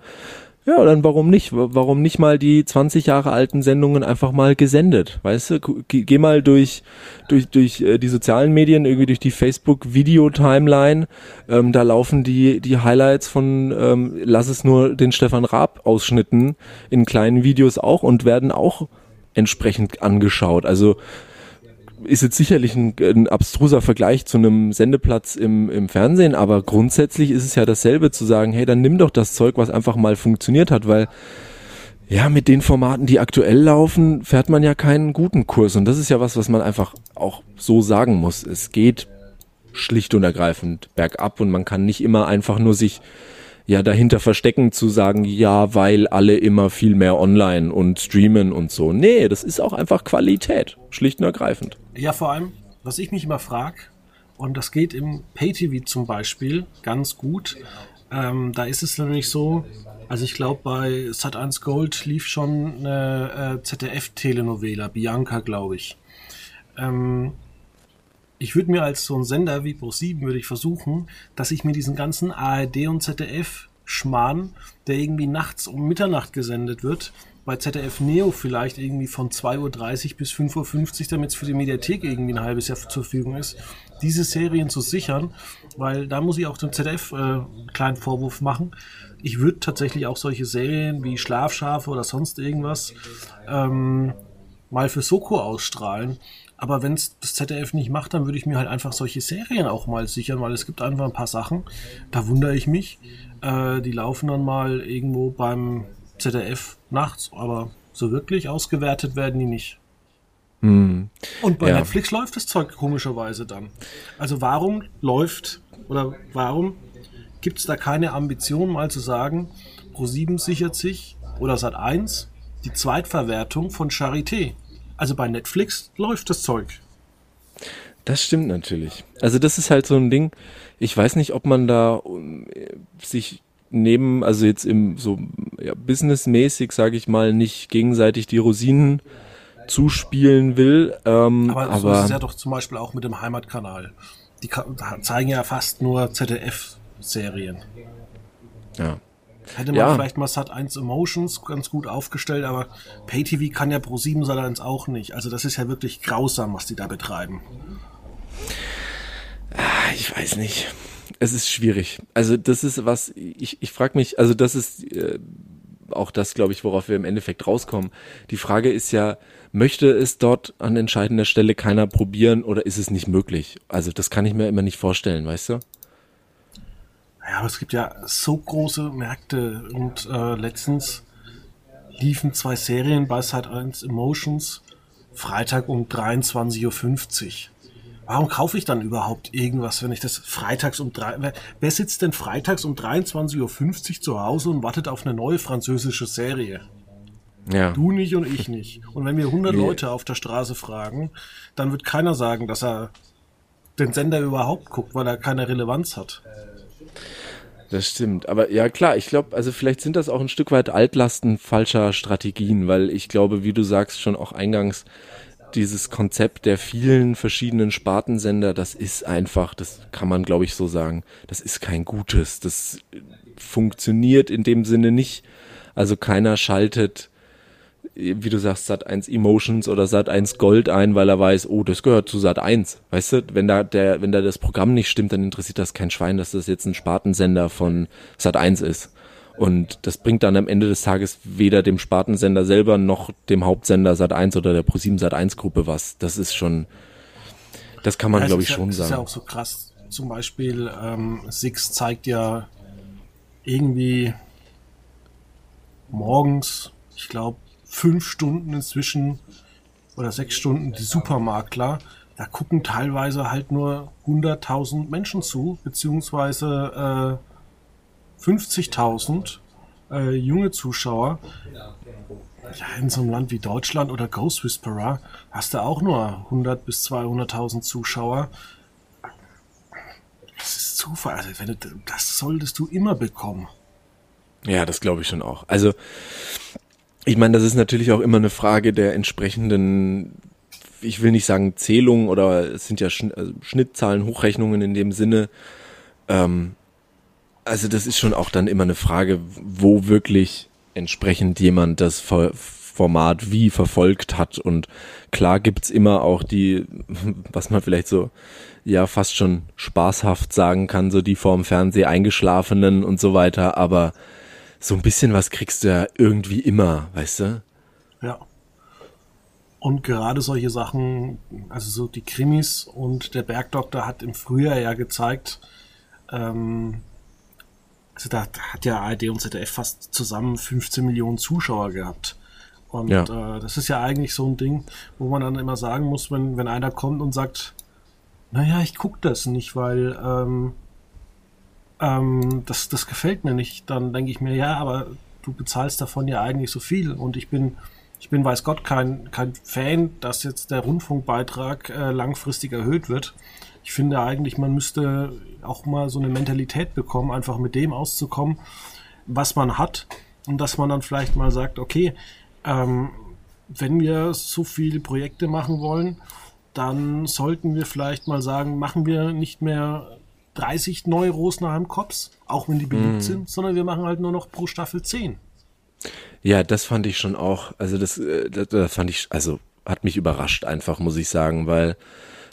Ja, dann warum nicht? Warum nicht mal die 20 Jahre alten Sendungen einfach mal gesendet? Weißt du, geh mal durch, durch, durch äh, die sozialen Medien, irgendwie durch die Facebook-Video-Timeline. Ähm, da laufen die, die Highlights von, ähm, lass es nur den Stefan Raab-Ausschnitten in kleinen Videos auch und werden auch entsprechend angeschaut. Also, ist jetzt sicherlich ein, ein, abstruser Vergleich zu einem Sendeplatz im, im Fernsehen, aber grundsätzlich ist es ja dasselbe zu sagen, hey, dann nimm doch das Zeug, was einfach mal funktioniert hat, weil ja, mit den Formaten, die aktuell laufen, fährt man ja keinen guten Kurs. Und das ist ja was, was man einfach auch so sagen muss. Es geht schlicht und ergreifend bergab und man kann nicht immer einfach nur sich ja dahinter verstecken zu sagen, ja, weil alle immer viel mehr online und streamen und so. Nee, das ist auch einfach Qualität, schlicht und ergreifend. Ja, vor allem, was ich mich immer frage, und das geht im Pay-TV zum Beispiel ganz gut, ähm, da ist es nämlich so, also ich glaube bei Sat1 Gold lief schon eine äh, ZDF-Telenovela, Bianca, glaube ich. Ähm, ich würde mir als so ein Sender wie Pro7 würde ich versuchen, dass ich mir diesen ganzen ARD und ZDF Schmarrn, der irgendwie nachts um Mitternacht gesendet wird, bei ZDF Neo vielleicht irgendwie von 2.30 Uhr bis 5.50 Uhr, damit es für die Mediathek irgendwie ein halbes Jahr zur Verfügung ist, diese Serien zu sichern, weil da muss ich auch dem ZDF äh, einen kleinen Vorwurf machen. Ich würde tatsächlich auch solche Serien wie Schlafschafe oder sonst irgendwas ähm, mal für Soko ausstrahlen, aber wenn es das ZDF nicht macht, dann würde ich mir halt einfach solche Serien auch mal sichern, weil es gibt einfach ein paar Sachen, da wundere ich mich. Äh, die laufen dann mal irgendwo beim ZDF nachts, aber so wirklich ausgewertet werden die nicht. Hm. Und bei ja. Netflix läuft das Zeug komischerweise dann. Also warum läuft oder warum gibt es da keine Ambition mal zu sagen, Pro7 sichert sich oder Sat1 die Zweitverwertung von Charité? Also bei Netflix läuft das Zeug. Das stimmt natürlich. Also das ist halt so ein Ding. Ich weiß nicht, ob man da äh, sich neben, also jetzt im so ja, businessmäßig, sage ich mal, nicht gegenseitig die Rosinen zuspielen will. Ähm, aber, aber so ist es ja doch zum Beispiel auch mit dem Heimatkanal. Die zeigen ja fast nur ZDF-Serien. Ja. Hätte man ja. vielleicht mal Sat 1 Emotions ganz gut aufgestellt, aber PayTV kann ja Pro 7 Sat 1 auch nicht. Also das ist ja wirklich grausam, was die da betreiben. Ah, ich weiß nicht. Es ist schwierig. Also das ist was, ich, ich frage mich, also das ist äh, auch das, glaube ich, worauf wir im Endeffekt rauskommen. Die Frage ist ja, möchte es dort an entscheidender Stelle keiner probieren oder ist es nicht möglich? Also das kann ich mir immer nicht vorstellen, weißt du? Ja, aber es gibt ja so große Märkte und äh, letztens liefen zwei Serien bei Sat1 Emotions Freitag um 23.50 Uhr. Warum kaufe ich dann überhaupt irgendwas, wenn ich das freitags um drei, wer, wer sitzt denn freitags um 23.50 Uhr zu Hause und wartet auf eine neue französische Serie? Ja. Du nicht und ich nicht. Und wenn wir 100 nee. Leute auf der Straße fragen, dann wird keiner sagen, dass er den Sender überhaupt guckt, weil er keine Relevanz hat. Das stimmt. Aber ja, klar, ich glaube, also vielleicht sind das auch ein Stück weit Altlasten falscher Strategien, weil ich glaube, wie du sagst, schon auch eingangs, dieses Konzept der vielen verschiedenen Spartensender, das ist einfach, das kann man glaube ich so sagen, das ist kein gutes. Das funktioniert in dem Sinne nicht. Also keiner schaltet wie du sagst, Sat 1 Emotions oder Sat 1 Gold ein, weil er weiß, oh, das gehört zu Sat 1. Weißt du, wenn da der, wenn da das Programm nicht stimmt, dann interessiert das kein Schwein, dass das jetzt ein Spartensender von Sat 1 ist. Und das bringt dann am Ende des Tages weder dem Spartensender selber noch dem Hauptsender Sat 1 oder der Pro7 Sat 1 Gruppe was. Das ist schon, das kann man ja, glaube ich ja, schon das sagen. Das ist ja auch so krass. Zum Beispiel, ähm, Six zeigt ja irgendwie morgens, ich glaube, fünf Stunden inzwischen oder sechs Stunden die Supermakler. Da gucken teilweise halt nur 100.000 Menschen zu, beziehungsweise äh, 50.000 äh, junge Zuschauer. Ja, in so einem Land wie Deutschland oder Ghost Whisperer hast du auch nur 100 bis 200.000 Zuschauer. Das ist Zufall. Also wenn du, das solltest du immer bekommen. Ja, das glaube ich schon auch. Also ich meine, das ist natürlich auch immer eine Frage der entsprechenden, ich will nicht sagen Zählungen oder es sind ja also Schnittzahlen, Hochrechnungen in dem Sinne. Ähm, also das ist schon auch dann immer eine Frage, wo wirklich entsprechend jemand das Format wie verfolgt hat. Und klar gibt's immer auch die, was man vielleicht so ja fast schon spaßhaft sagen kann, so die vorm Fernseh eingeschlafenen und so weiter, aber so ein bisschen was kriegst du ja irgendwie immer, weißt du? Ja. Und gerade solche Sachen, also so die Krimis und der Bergdoktor hat im Frühjahr ja gezeigt, ähm, also da hat ja ARD und ZDF fast zusammen 15 Millionen Zuschauer gehabt. Und ja. äh, das ist ja eigentlich so ein Ding, wo man dann immer sagen muss, wenn, wenn einer kommt und sagt, naja, ich guck das nicht, weil ähm, ähm, das, das gefällt mir nicht, dann denke ich mir, ja, aber du bezahlst davon ja eigentlich so viel. Und ich bin, ich bin, weiß Gott, kein, kein Fan, dass jetzt der Rundfunkbeitrag äh, langfristig erhöht wird. Ich finde eigentlich, man müsste auch mal so eine Mentalität bekommen, einfach mit dem auszukommen, was man hat. Und dass man dann vielleicht mal sagt, okay, ähm, wenn wir so viele Projekte machen wollen, dann sollten wir vielleicht mal sagen, machen wir nicht mehr 30 neue Rosenheim Cops, auch wenn die beliebt mm. sind, sondern wir machen halt nur noch pro Staffel 10. Ja, das fand ich schon auch, also das, äh, das, das fand ich, also hat mich überrascht einfach, muss ich sagen, weil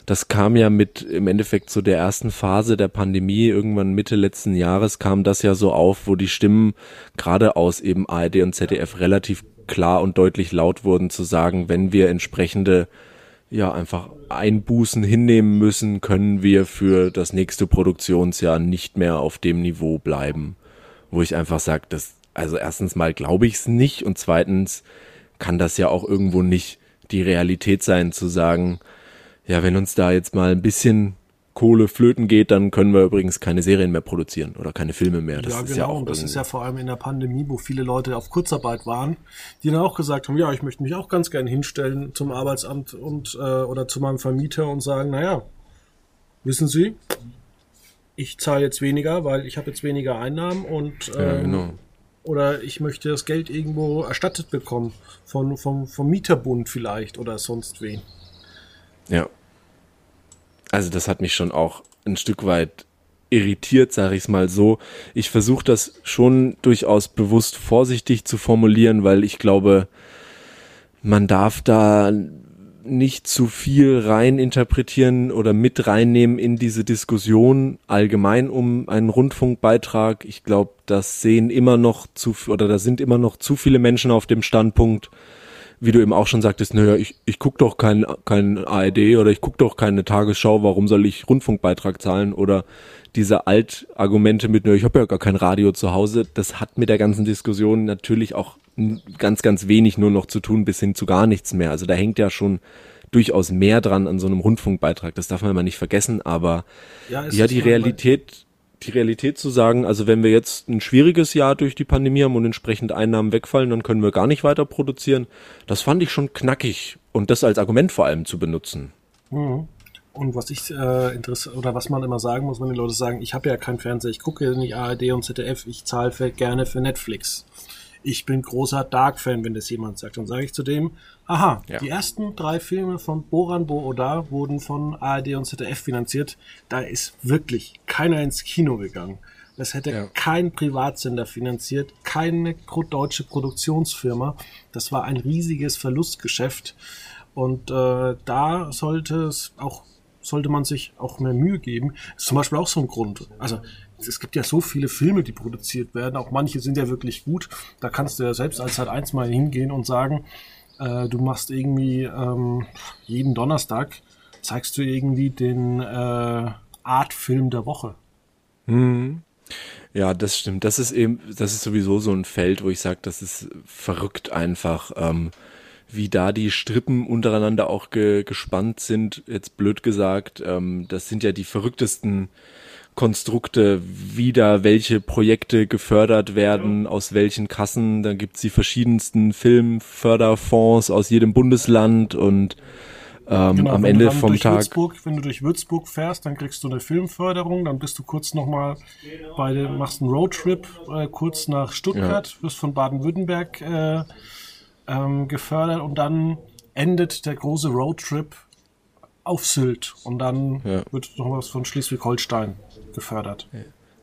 das kam ja mit im Endeffekt zu der ersten Phase der Pandemie, irgendwann Mitte letzten Jahres kam das ja so auf, wo die Stimmen gerade aus eben ARD und ZDF relativ klar und deutlich laut wurden zu sagen, wenn wir entsprechende ja einfach Einbußen hinnehmen müssen, können wir für das nächste Produktionsjahr nicht mehr auf dem Niveau bleiben. Wo ich einfach sage, das, also erstens mal glaube ich es nicht und zweitens kann das ja auch irgendwo nicht die Realität sein, zu sagen, ja, wenn uns da jetzt mal ein bisschen Kohle flöten geht, dann können wir übrigens keine Serien mehr produzieren oder keine Filme mehr. Das ja, genau. Ja und das ist ja vor allem in der Pandemie, wo viele Leute auf Kurzarbeit waren, die dann auch gesagt haben, ja, ich möchte mich auch ganz gern hinstellen zum Arbeitsamt und äh, oder zu meinem Vermieter und sagen, naja, wissen Sie, ich zahle jetzt weniger, weil ich habe jetzt weniger Einnahmen und ähm, ja, genau. oder ich möchte das Geld irgendwo erstattet bekommen von vom, vom Mieterbund vielleicht oder sonst wen. Ja, also das hat mich schon auch ein Stück weit irritiert, sage ich es mal so. Ich versuche das schon durchaus bewusst vorsichtig zu formulieren, weil ich glaube, man darf da nicht zu viel rein interpretieren oder mit reinnehmen in diese Diskussion allgemein um einen Rundfunkbeitrag. Ich glaube, das sehen immer noch zu oder da sind immer noch zu viele Menschen auf dem Standpunkt, wie du eben auch schon sagtest, naja, ich, ich gucke doch kein, kein ARD oder ich gucke doch keine Tagesschau, warum soll ich Rundfunkbeitrag zahlen? Oder diese Altargumente mit, naja, ich habe ja gar kein Radio zu Hause, das hat mit der ganzen Diskussion natürlich auch ganz, ganz wenig nur noch zu tun, bis hin zu gar nichts mehr. Also da hängt ja schon durchaus mehr dran an so einem Rundfunkbeitrag, das darf man immer nicht vergessen, aber ja, ja die Realität die Realität zu sagen, also wenn wir jetzt ein schwieriges Jahr durch die Pandemie haben und entsprechend Einnahmen wegfallen, dann können wir gar nicht weiter produzieren. Das fand ich schon knackig und das als Argument vor allem zu benutzen. Mhm. Und was ich äh, interessiert oder was man immer sagen muss, wenn die Leute sagen, ich habe ja keinen Fernseher, ich gucke nicht ARD und ZDF, ich zahle gerne für Netflix ich bin großer Dark-Fan, wenn das jemand sagt. Dann sage ich zu dem, aha, ja. die ersten drei Filme von Boran Bo wurden von ARD und ZDF finanziert. Da ist wirklich keiner ins Kino gegangen. Das hätte ja. kein Privatsender finanziert, keine deutsche Produktionsfirma. Das war ein riesiges Verlustgeschäft. Und äh, da sollte es auch sollte man sich auch mehr Mühe geben. Das ist zum Beispiel auch so ein Grund. Also es gibt ja so viele Filme, die produziert werden, auch manche sind ja wirklich gut. Da kannst du ja selbst als halt eins mal hingehen und sagen, äh, du machst irgendwie ähm, jeden Donnerstag zeigst du irgendwie den äh, Artfilm der Woche. Mhm. Ja, das stimmt. Das ist eben, das ist sowieso so ein Feld, wo ich sage, das ist verrückt einfach, ähm, wie da die Strippen untereinander auch ge gespannt sind. Jetzt blöd gesagt, ähm, das sind ja die verrücktesten Konstrukte, wie da welche Projekte gefördert werden, aus welchen Kassen. Da gibt's die verschiedensten Filmförderfonds aus jedem Bundesland und ähm, genau, am Ende vom Tag. Würzburg, wenn du durch Würzburg fährst, dann kriegst du eine Filmförderung, dann bist du kurz nochmal bei den, machst einen Roadtrip äh, kurz nach Stuttgart, ja. wirst von Baden-Württemberg äh, ähm, gefördert und dann endet der große Roadtrip auf Sylt und dann ja. wird noch was von Schleswig-Holstein gefördert.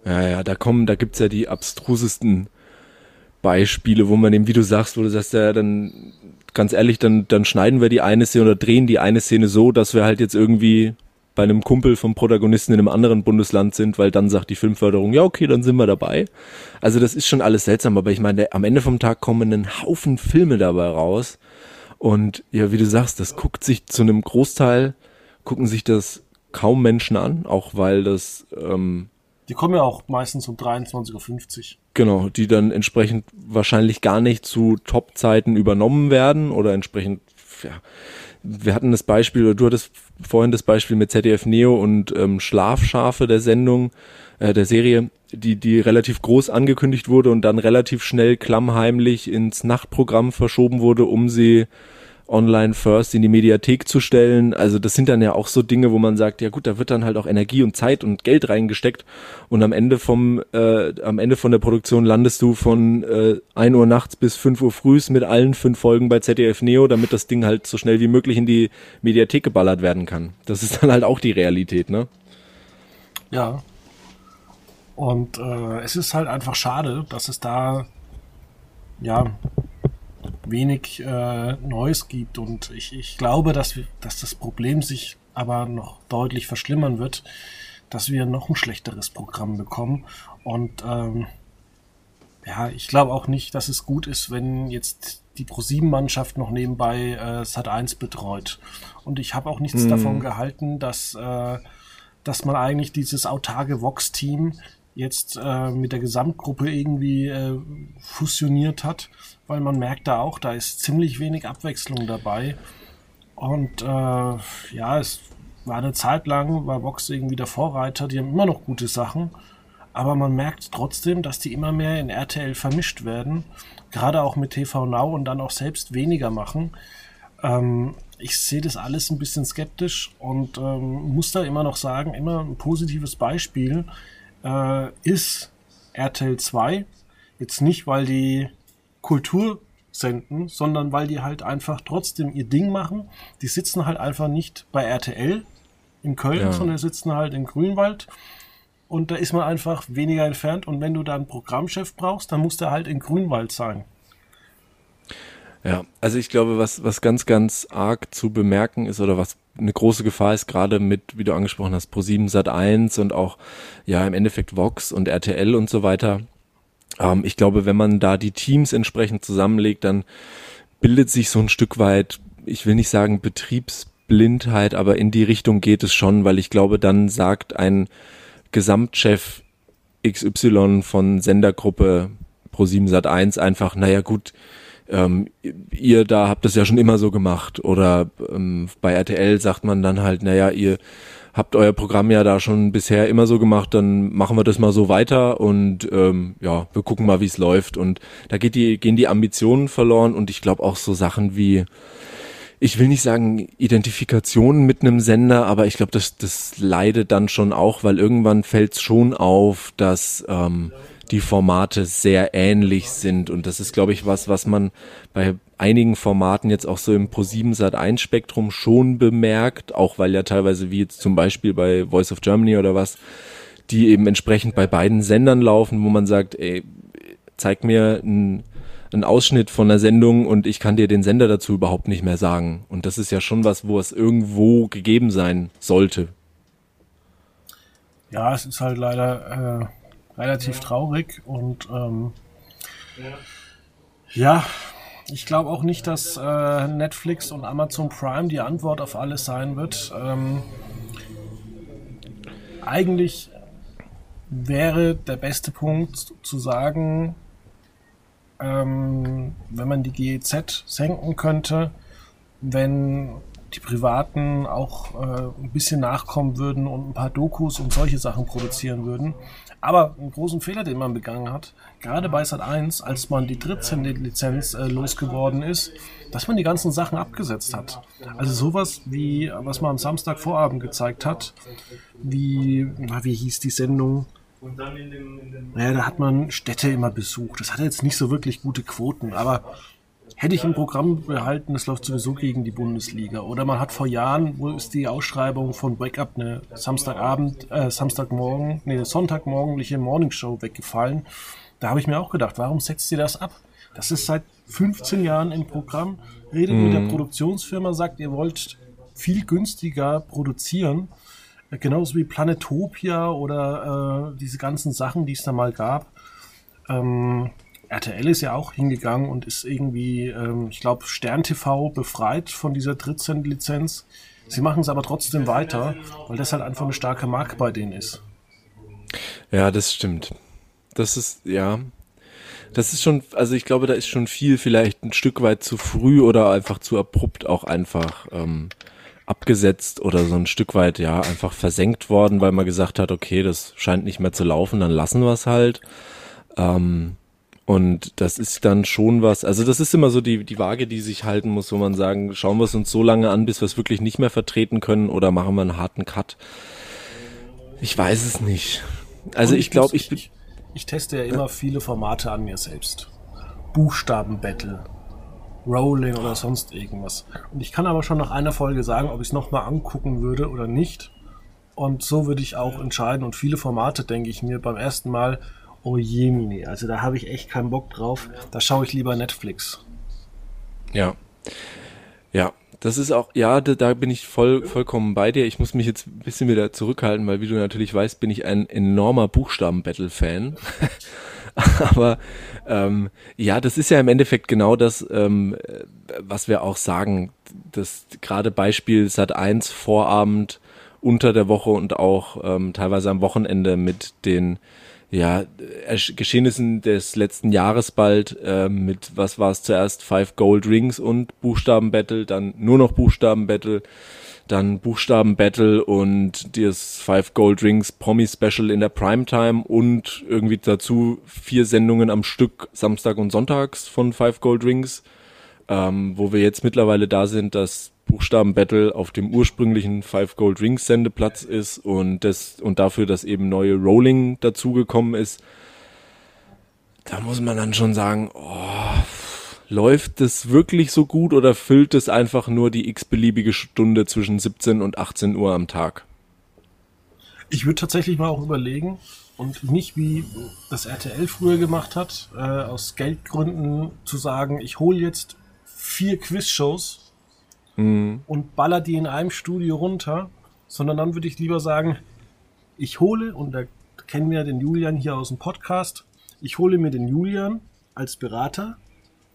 Ja, ja, da kommen, da gibt's ja die abstrusesten Beispiele, wo man eben, wie du sagst, wo du sagst, ja, dann ganz ehrlich, dann, dann schneiden wir die eine Szene oder drehen die eine Szene so, dass wir halt jetzt irgendwie bei einem Kumpel vom Protagonisten in einem anderen Bundesland sind, weil dann sagt die Filmförderung, ja, okay, dann sind wir dabei. Also das ist schon alles seltsam, aber ich meine, am Ende vom Tag kommen ein Haufen Filme dabei raus. Und ja, wie du sagst, das guckt sich zu einem Großteil, gucken sich das kaum Menschen an, auch weil das ähm, die kommen ja auch meistens um 23.50 Uhr. Genau, die dann entsprechend wahrscheinlich gar nicht zu Top-Zeiten übernommen werden oder entsprechend, ja, wir hatten das Beispiel, oder du hattest vorhin das Beispiel mit ZDF Neo und ähm, Schlafschafe der Sendung, äh, der Serie, die, die relativ groß angekündigt wurde und dann relativ schnell klammheimlich ins Nachtprogramm verschoben wurde, um sie online first in die Mediathek zu stellen. Also das sind dann ja auch so Dinge, wo man sagt, ja gut, da wird dann halt auch Energie und Zeit und Geld reingesteckt und am Ende vom äh, am Ende von der Produktion landest du von äh, 1 Uhr nachts bis 5 Uhr frühs mit allen fünf Folgen bei ZDF Neo, damit das Ding halt so schnell wie möglich in die Mediathek geballert werden kann. Das ist dann halt auch die Realität, ne? Ja. Und äh, es ist halt einfach schade, dass es da ja wenig äh, Neues gibt. Und ich, ich glaube, dass, wir, dass das Problem sich aber noch deutlich verschlimmern wird, dass wir noch ein schlechteres Programm bekommen. Und ähm, ja, ich glaube auch nicht, dass es gut ist, wenn jetzt die Pro-7-Mannschaft noch nebenbei äh, Sat 1 betreut. Und ich habe auch nichts mm. davon gehalten, dass, äh, dass man eigentlich dieses autarke Vox-Team jetzt äh, mit der Gesamtgruppe irgendwie äh, fusioniert hat, weil man merkt da auch, da ist ziemlich wenig Abwechslung dabei. Und äh, ja, es war eine Zeit lang, war Vox irgendwie der Vorreiter, die haben immer noch gute Sachen, aber man merkt trotzdem, dass die immer mehr in RTL vermischt werden, gerade auch mit TV Now und dann auch selbst weniger machen. Ähm, ich sehe das alles ein bisschen skeptisch und ähm, muss da immer noch sagen, immer ein positives Beispiel äh, ist RTL 2. Jetzt nicht, weil die Kultur senden, sondern weil die halt einfach trotzdem ihr Ding machen. Die sitzen halt einfach nicht bei RTL in Köln, ja. sondern sitzen halt in Grünwald. Und da ist man einfach weniger entfernt. Und wenn du da einen Programmchef brauchst, dann muss der halt in Grünwald sein. Ja, also ich glaube, was, was ganz, ganz arg zu bemerken ist oder was eine große Gefahr ist, gerade mit, wie du angesprochen hast, Pro7 Sat 1 und auch, ja, im Endeffekt Vox und RTL und so weiter. Ähm, ich glaube, wenn man da die Teams entsprechend zusammenlegt, dann bildet sich so ein Stück weit, ich will nicht sagen Betriebsblindheit, aber in die Richtung geht es schon, weil ich glaube, dann sagt ein Gesamtchef XY von Sendergruppe Pro7 Sat 1 einfach, naja gut, ähm, ihr da habt es ja schon immer so gemacht. Oder ähm, bei RTL sagt man dann halt, naja, ihr habt euer Programm ja da schon bisher immer so gemacht, dann machen wir das mal so weiter und ähm, ja, wir gucken mal, wie es läuft. Und da geht die, gehen die Ambitionen verloren und ich glaube auch so Sachen wie, ich will nicht sagen Identifikation mit einem Sender, aber ich glaube, das, das leidet dann schon auch, weil irgendwann fällt es schon auf, dass ähm, die Formate sehr ähnlich sind. Und das ist, glaube ich, was, was man bei einigen Formaten jetzt auch so im Pro7 Sat 1 Spektrum schon bemerkt, auch weil ja teilweise wie jetzt zum Beispiel bei Voice of Germany oder was, die eben entsprechend bei beiden Sendern laufen, wo man sagt, ey, zeig mir ein einen Ausschnitt von der Sendung und ich kann dir den Sender dazu überhaupt nicht mehr sagen. Und das ist ja schon was, wo es irgendwo gegeben sein sollte. Ja, es ist halt leider äh, relativ ja. traurig und ähm, ja. ja. ich glaube auch nicht, dass äh, Netflix und Amazon Prime die Antwort auf alles sein wird. Ähm, eigentlich wäre der beste Punkt zu sagen, ähm, wenn man die GEZ senken könnte, wenn die Privaten auch äh, ein bisschen nachkommen würden und ein paar Dokus und solche Sachen produzieren würden. Aber einen großen Fehler, den man begangen hat, gerade bei Sat 1, als man die Drittsende-Lizenz äh, losgeworden ist, dass man die ganzen Sachen abgesetzt hat. Also sowas wie, was man am Samstagvorabend gezeigt hat, wie, wie hieß die Sendung? Naja, da hat man Städte immer besucht. Das hatte jetzt nicht so wirklich gute Quoten, aber hätte ich im Programm behalten, das läuft sowieso gegen die Bundesliga. Oder man hat vor Jahren, wo ist die Ausschreibung von Wake Up, eine Samstagabend, äh, Samstagmorgen, nee, Sonntagmorgendliche Morningshow weggefallen. Da habe ich mir auch gedacht, warum setzt ihr das ab? Das ist seit 15 Jahren im Programm, redet mhm. mit der mhm. Produktionsfirma, sagt, ihr wollt viel günstiger produzieren. Genauso wie Planetopia oder äh, diese ganzen Sachen, die es da mal gab. Ähm, RTL ist ja auch hingegangen und ist irgendwie, ähm, ich glaube, Stern TV befreit von dieser Drittsend-Lizenz. Sie machen es aber trotzdem weiter, weil das halt einfach eine starke Marke bei denen ist. Ja, das stimmt. Das ist, ja. Das ist schon, also ich glaube, da ist schon viel vielleicht ein Stück weit zu früh oder einfach zu abrupt auch einfach ähm, abgesetzt oder so ein Stück weit, ja, einfach versenkt worden, weil man gesagt hat, okay, das scheint nicht mehr zu laufen, dann lassen wir es halt. Ähm, und das ist dann schon was, also das ist immer so die, die Waage, die sich halten muss, wo man sagen, schauen wir es uns so lange an, bis wir es wirklich nicht mehr vertreten können oder machen wir einen harten Cut. Ich weiß es nicht. Also ich, ich glaube, ich, ich, ich teste ja immer viele Formate an mir selbst. Buchstabenbattle, Rolling oder sonst irgendwas. Und ich kann aber schon nach einer Folge sagen, ob ich es nochmal angucken würde oder nicht. Und so würde ich auch entscheiden. Und viele Formate denke ich mir beim ersten Mal, Oh je, also da habe ich echt keinen Bock drauf. Da schaue ich lieber Netflix. Ja. Ja, das ist auch, ja, da, da, bin ich voll, vollkommen bei dir. Ich muss mich jetzt ein bisschen wieder zurückhalten, weil wie du natürlich weißt, bin ich ein enormer Buchstaben-Battle-Fan. Aber ähm, ja, das ist ja im Endeffekt genau das, ähm, was wir auch sagen. Das gerade Beispiel Sat 1 Vorabend unter der Woche und auch ähm, teilweise am Wochenende mit den ja, Geschehnissen des letzten Jahres bald äh, mit, was war es zuerst, Five Gold Rings und Buchstaben-Battle, dann nur noch Buchstaben-Battle, dann Buchstaben-Battle und das Five Gold Rings Promi-Special in der Primetime und irgendwie dazu vier Sendungen am Stück Samstag und Sonntags von Five Gold Rings, ähm, wo wir jetzt mittlerweile da sind, dass Buchstaben-Battle auf dem ursprünglichen Five Gold Rings Sendeplatz ist und das und dafür, dass eben neue Rolling dazugekommen ist, da muss man dann schon sagen, oh, läuft das wirklich so gut oder füllt es einfach nur die x-beliebige Stunde zwischen 17 und 18 Uhr am Tag? Ich würde tatsächlich mal auch überlegen und nicht wie das RTL früher gemacht hat, äh, aus Geldgründen zu sagen, ich hole jetzt vier Quizshows mhm. und baller die in einem Studio runter, sondern dann würde ich lieber sagen, ich hole, und da kennen wir den Julian hier aus dem Podcast, ich hole mir den Julian als Berater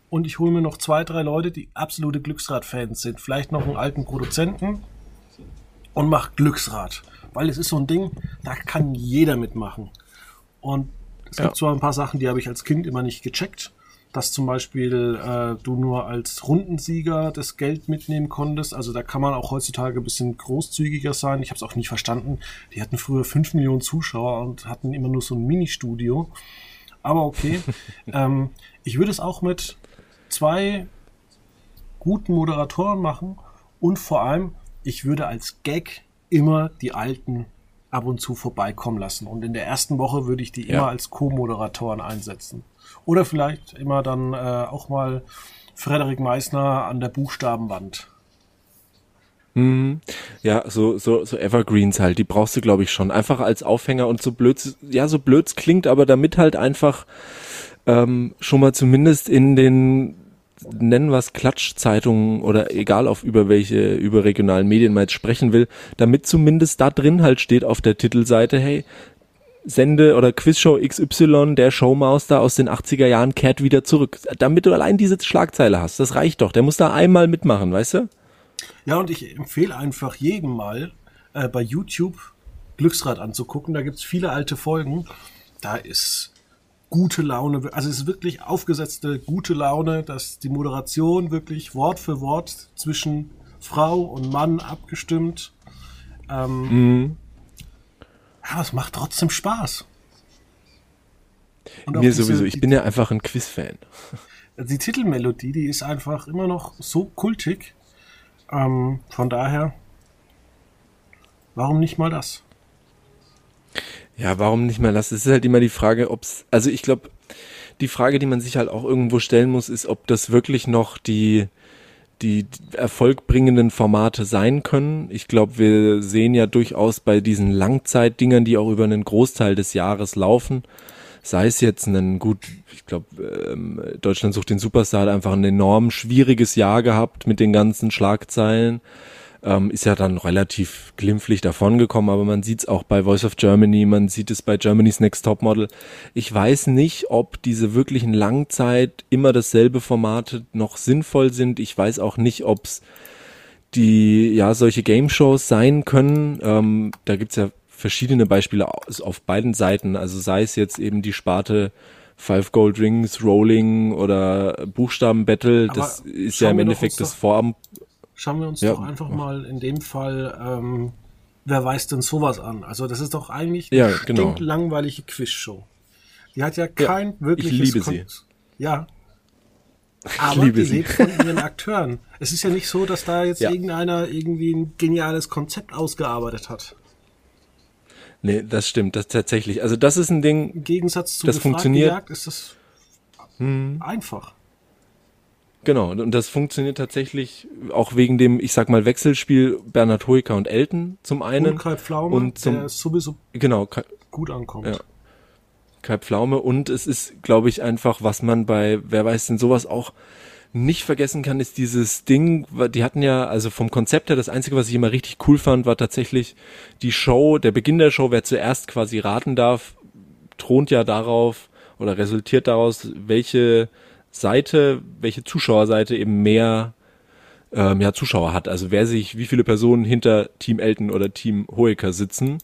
und ich hole mir noch zwei, drei Leute, die absolute Glücksrad-Fans sind. Vielleicht noch einen alten Produzenten und mach Glücksrad. Weil es ist so ein Ding, da kann jeder mitmachen. Und es ja. gibt zwar ein paar Sachen, die habe ich als Kind immer nicht gecheckt dass zum Beispiel äh, du nur als Rundensieger das Geld mitnehmen konntest. Also da kann man auch heutzutage ein bisschen großzügiger sein. Ich habe es auch nie verstanden. Die hatten früher fünf Millionen Zuschauer und hatten immer nur so ein Mini-Studio. Aber okay. ähm, ich würde es auch mit zwei guten Moderatoren machen und vor allem, ich würde als Gag immer die alten ab und zu vorbeikommen lassen. Und in der ersten Woche würde ich die ja. immer als Co-Moderatoren einsetzen. Oder vielleicht immer dann äh, auch mal Frederik Meissner an der Buchstabenwand. Mhm. Ja, so, so, so Evergreens halt, die brauchst du, glaube ich, schon. Einfach als Aufhänger und so blöd, ja, so blöd klingt, aber damit halt einfach ähm, schon mal zumindest in den nennen wir es Klatschzeitungen oder egal auf über welche überregionalen Medien man jetzt sprechen will, damit zumindest da drin halt steht auf der Titelseite, hey, Sende- oder Quizshow XY, der Showmaster aus den 80er Jahren kehrt wieder zurück. Damit du allein diese Schlagzeile hast, das reicht doch. Der muss da einmal mitmachen, weißt du? Ja, und ich empfehle einfach jedem mal äh, bei YouTube Glücksrad anzugucken. Da gibt's viele alte Folgen. Da ist gute Laune, also es ist wirklich aufgesetzte gute Laune, dass die Moderation wirklich Wort für Wort zwischen Frau und Mann abgestimmt. Ähm, mhm. Ja, es macht trotzdem Spaß. Und Mir diese, sowieso, ich bin ja einfach ein Quiz-Fan. Die Titelmelodie, die ist einfach immer noch so kultig. Ähm, von daher, warum nicht mal das? Ja, warum nicht mal das? Es ist halt immer die Frage, ob's, also ich glaube, die Frage, die man sich halt auch irgendwo stellen muss, ist, ob das wirklich noch die, die erfolgbringenden Formate sein können. Ich glaube, wir sehen ja durchaus bei diesen Langzeitdingern, die auch über einen Großteil des Jahres laufen, sei es jetzt ein gut, ich glaube, ähm, Deutschland sucht den Superstar hat einfach ein enorm schwieriges Jahr gehabt mit den ganzen Schlagzeilen ähm, ist ja dann relativ glimpflich davongekommen, aber man sieht es auch bei Voice of Germany, man sieht es bei Germany's Next Top Model. Ich weiß nicht, ob diese wirklichen Langzeit immer dasselbe Formate noch sinnvoll sind. Ich weiß auch nicht, ob es die ja solche Game Shows sein können. Ähm, da gibt's ja verschiedene Beispiele auf beiden Seiten. Also sei es jetzt eben die Sparte Five Gold Rings, Rolling oder Buchstaben Battle. Das ist ja im Endeffekt das Vorab Schauen wir uns ja. doch einfach mal in dem Fall, ähm, wer weiß denn sowas an? Also das ist doch eigentlich eine ja, genau. langweilige Quizshow. Die hat ja kein ja, wirkliches... Ich liebe sie. Ja. Aber die sie. lebt von ihren Akteuren. Es ist ja nicht so, dass da jetzt ja. irgendeiner irgendwie ein geniales Konzept ausgearbeitet hat. Nee, das stimmt, das tatsächlich. Also das ist ein Ding. Im Gegensatz zu das funktioniert. Jagd ist das hm. einfach. Genau, und das funktioniert tatsächlich auch wegen dem, ich sag mal, Wechselspiel Bernhard Hoeker und Elton zum einen. Und Kai Pflaume, und zum, der sowieso genau, Kai, gut ankommt. Ja. Kai Pflaume und es ist, glaube ich, einfach, was man bei, wer weiß denn sowas auch nicht vergessen kann, ist dieses Ding, die hatten ja, also vom Konzept her, das Einzige, was ich immer richtig cool fand, war tatsächlich die Show, der Beginn der Show, wer zuerst quasi raten darf, thront ja darauf oder resultiert daraus, welche Seite, welche Zuschauerseite eben mehr ähm, ja, Zuschauer hat. Also wer sich, wie viele Personen hinter Team Elton oder Team Hoeker sitzen.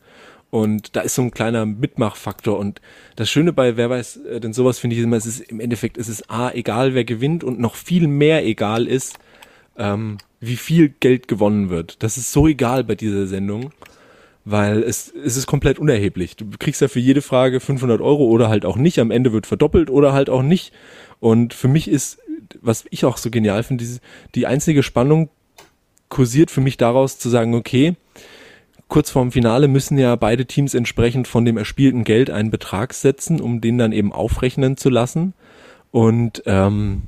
Und da ist so ein kleiner Mitmachfaktor. Und das Schöne bei Wer weiß äh, denn sowas finde ich immer, es ist im Endeffekt, es ist A, egal wer gewinnt und noch viel mehr egal ist, ähm, wie viel Geld gewonnen wird. Das ist so egal bei dieser Sendung, weil es, es ist komplett unerheblich. Du kriegst ja für jede Frage 500 Euro oder halt auch nicht. Am Ende wird verdoppelt oder halt auch nicht. Und für mich ist, was ich auch so genial finde, die, die einzige Spannung kursiert für mich daraus zu sagen, okay, kurz vorm Finale müssen ja beide Teams entsprechend von dem erspielten Geld einen Betrag setzen, um den dann eben aufrechnen zu lassen. Und ähm,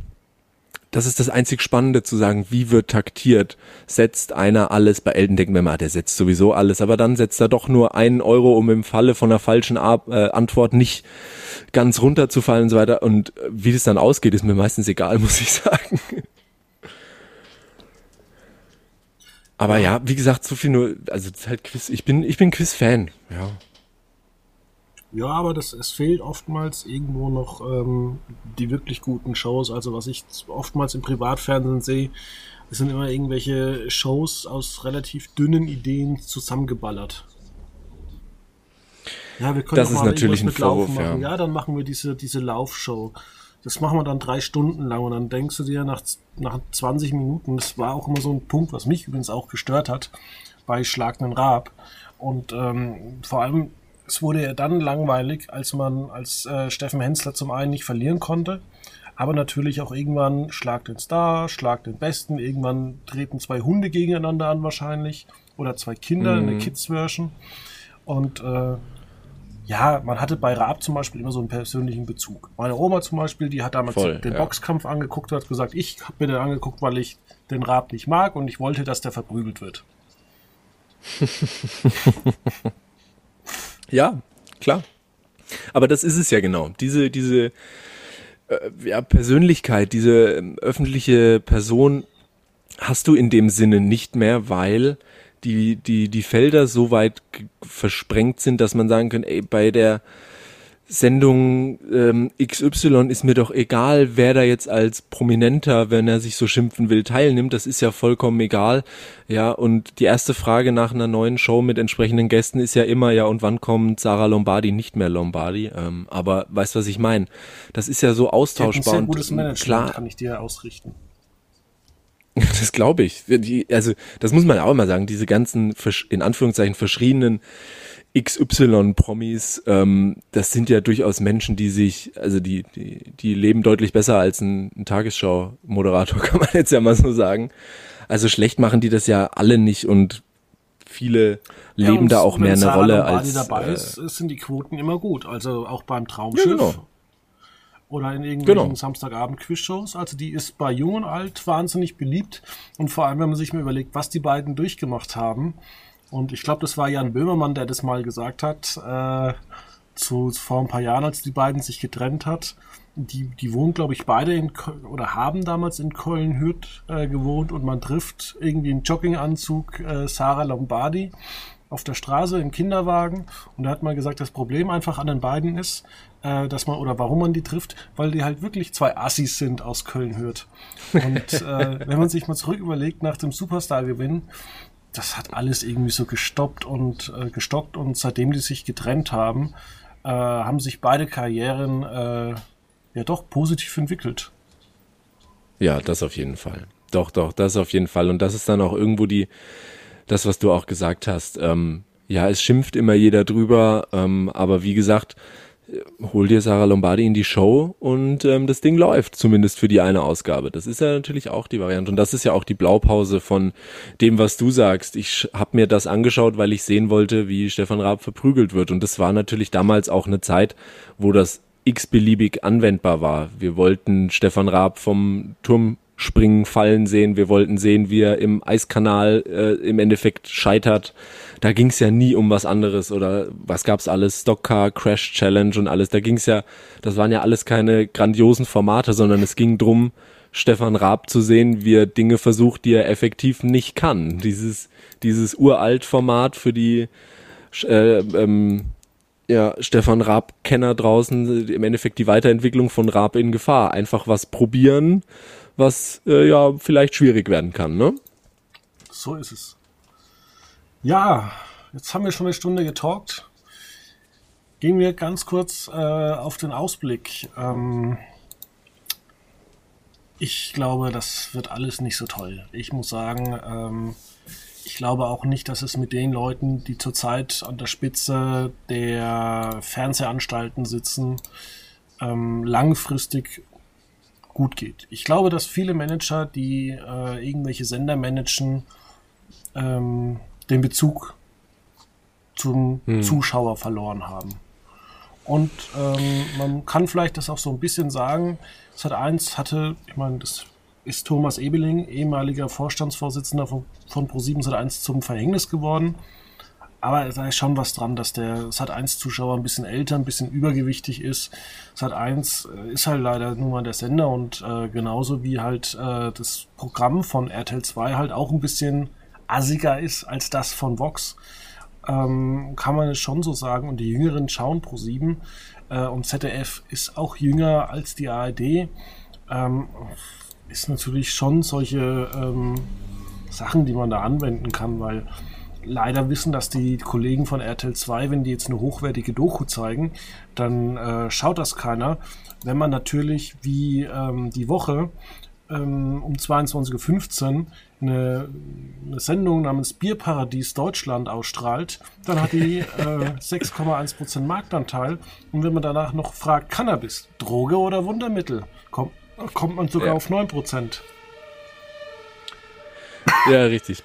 das ist das einzig Spannende zu sagen, wie wird taktiert? Setzt einer alles bei Elden denken wir mal, der setzt sowieso alles, aber dann setzt er doch nur einen Euro, um im Falle von einer falschen Ar äh, Antwort nicht ganz runterzufallen und so weiter. Und wie das dann ausgeht, ist mir meistens egal, muss ich sagen. Aber ja, wie gesagt, so viel nur, also das ist halt Quiz. Ich bin, ich bin Quiz-Fan, ja. Ja, aber das, es fehlt oftmals irgendwo noch ähm, die wirklich guten Shows. Also was ich oftmals im Privatfernsehen sehe, es sind immer irgendwelche Shows aus relativ dünnen Ideen zusammengeballert. Ja, wir können das ist natürlich ein Vorwurf, machen. Ja. ja, dann machen wir diese, diese Laufshow. Das machen wir dann drei Stunden lang und dann denkst du dir nach, nach 20 Minuten, das war auch immer so ein Punkt, was mich übrigens auch gestört hat bei Schlagenden Rab. Und ähm, vor allem es wurde ja dann langweilig, als man als äh, Steffen Hensler zum einen nicht verlieren konnte, aber natürlich auch irgendwann Schlag den Star, Schlag den Besten, irgendwann treten zwei Hunde gegeneinander an wahrscheinlich oder zwei Kinder, mhm. eine Kids-Version. Und äh, ja, man hatte bei Raab zum Beispiel immer so einen persönlichen Bezug. Meine Oma zum Beispiel, die hat damals Voll, den ja. Boxkampf angeguckt und hat gesagt, ich habe mir den angeguckt, weil ich den Raab nicht mag und ich wollte, dass der verprügelt wird. Ja, klar. Aber das ist es ja genau. Diese, diese äh, ja, Persönlichkeit, diese ähm, öffentliche Person hast du in dem Sinne nicht mehr, weil die, die, die Felder so weit versprengt sind, dass man sagen kann, ey, bei der Sendung ähm, XY ist mir doch egal, wer da jetzt als Prominenter, wenn er sich so schimpfen will, teilnimmt. Das ist ja vollkommen egal. Ja, und die erste Frage nach einer neuen Show mit entsprechenden Gästen ist ja immer, ja, und wann kommt Sarah Lombardi, nicht mehr Lombardi? Ähm, aber weißt was ich meine? Das ist ja so austauschbar. Ein sehr gutes Management, klar, kann ich dir ausrichten. Das glaube ich. Die, also, das muss man auch immer sagen, diese ganzen, in Anführungszeichen, verschriebenen XY-Promis, ähm, das sind ja durchaus Menschen, die sich, also die, die, die leben deutlich besser als ein, ein Tagesschau-Moderator, kann man jetzt ja mal so sagen. Also schlecht machen die das ja alle nicht und viele ja, leben da auch mehr eine Rolle als. dabei äh, ist, sind die Quoten immer gut. Also auch beim Traumschiff. Ja, genau. Oder in irgendwelchen genau. Samstagabend-Quizshows. Also die ist bei Jung und Alt wahnsinnig beliebt. Und vor allem, wenn man sich mal überlegt, was die beiden durchgemacht haben, und ich glaube, das war Jan Böhmermann, der das mal gesagt hat, äh, zu, vor ein paar Jahren, als die beiden sich getrennt hat. Die, die wohnen, glaube ich, beide in Köln, oder haben damals in Köln-Hürth äh, gewohnt und man trifft irgendwie im Jogginganzug äh, Sarah Lombardi auf der Straße im Kinderwagen und er hat mal gesagt, das Problem einfach an den beiden ist, äh, dass man oder warum man die trifft, weil die halt wirklich zwei Assis sind aus Köln-Hürth. Und äh, wenn man sich mal zurück überlegt nach dem Superstar-Gewinn, das hat alles irgendwie so gestoppt und äh, gestockt und seitdem die sich getrennt haben, äh, haben sich beide Karrieren äh, ja doch positiv entwickelt. Ja, das auf jeden Fall. Doch, doch, das auf jeden Fall. Und das ist dann auch irgendwo die, das, was du auch gesagt hast. Ähm, ja, es schimpft immer jeder drüber, ähm, aber wie gesagt, hol dir Sarah Lombardi in die Show und ähm, das Ding läuft, zumindest für die eine Ausgabe. Das ist ja natürlich auch die Variante. Und das ist ja auch die Blaupause von dem, was du sagst. Ich habe mir das angeschaut, weil ich sehen wollte, wie Stefan Raab verprügelt wird. Und das war natürlich damals auch eine Zeit, wo das x-beliebig anwendbar war. Wir wollten Stefan Raab vom Turm springen, fallen sehen. Wir wollten sehen, wie er im Eiskanal äh, im Endeffekt scheitert da ging es ja nie um was anderes oder was gab's alles, Stockcar, Crash Challenge und alles. Da ging es ja, das waren ja alles keine grandiosen Formate, sondern es ging drum, Stefan Raab zu sehen, wie er Dinge versucht, die er effektiv nicht kann. Dieses, dieses uralt Format für die äh, ähm, ja, Stefan Raab-Kenner draußen, im Endeffekt die Weiterentwicklung von Raab in Gefahr. Einfach was probieren, was äh, ja vielleicht schwierig werden kann, ne? So ist es. Ja, jetzt haben wir schon eine Stunde getalkt. Gehen wir ganz kurz äh, auf den Ausblick. Ähm, ich glaube, das wird alles nicht so toll. Ich muss sagen, ähm, ich glaube auch nicht, dass es mit den Leuten, die zurzeit an der Spitze der Fernsehanstalten sitzen, ähm, langfristig gut geht. Ich glaube, dass viele Manager, die äh, irgendwelche Sender managen, ähm, den Bezug zum hm. Zuschauer verloren haben. Und ähm, man kann vielleicht das auch so ein bisschen sagen, Sat 1 hatte, ich meine, das ist Thomas Ebeling, ehemaliger Vorstandsvorsitzender von, von Pro7 Sat 1 zum Verhängnis geworden. Aber da ist schon was dran, dass der Sat 1 Zuschauer ein bisschen älter, ein bisschen übergewichtig ist. Sat 1 äh, ist halt leider nur mal der Sender und äh, genauso wie halt äh, das Programm von RTL 2 halt auch ein bisschen assiger ist als das von Vox. Ähm, kann man es schon so sagen. Und die Jüngeren schauen pro 7 äh, und ZDF ist auch jünger als die ARD. Ähm, ist natürlich schon solche ähm, Sachen, die man da anwenden kann, weil leider wissen, dass die Kollegen von RTL 2, wenn die jetzt eine hochwertige Doku zeigen, dann äh, schaut das keiner. Wenn man natürlich wie ähm, die Woche ähm, um 22.15 Uhr eine, eine Sendung namens Bierparadies Deutschland ausstrahlt, dann hat die äh, 6,1% Marktanteil. Und wenn man danach noch fragt, Cannabis, Droge oder Wundermittel, kommt, kommt man sogar ja. auf 9%. Ja, richtig.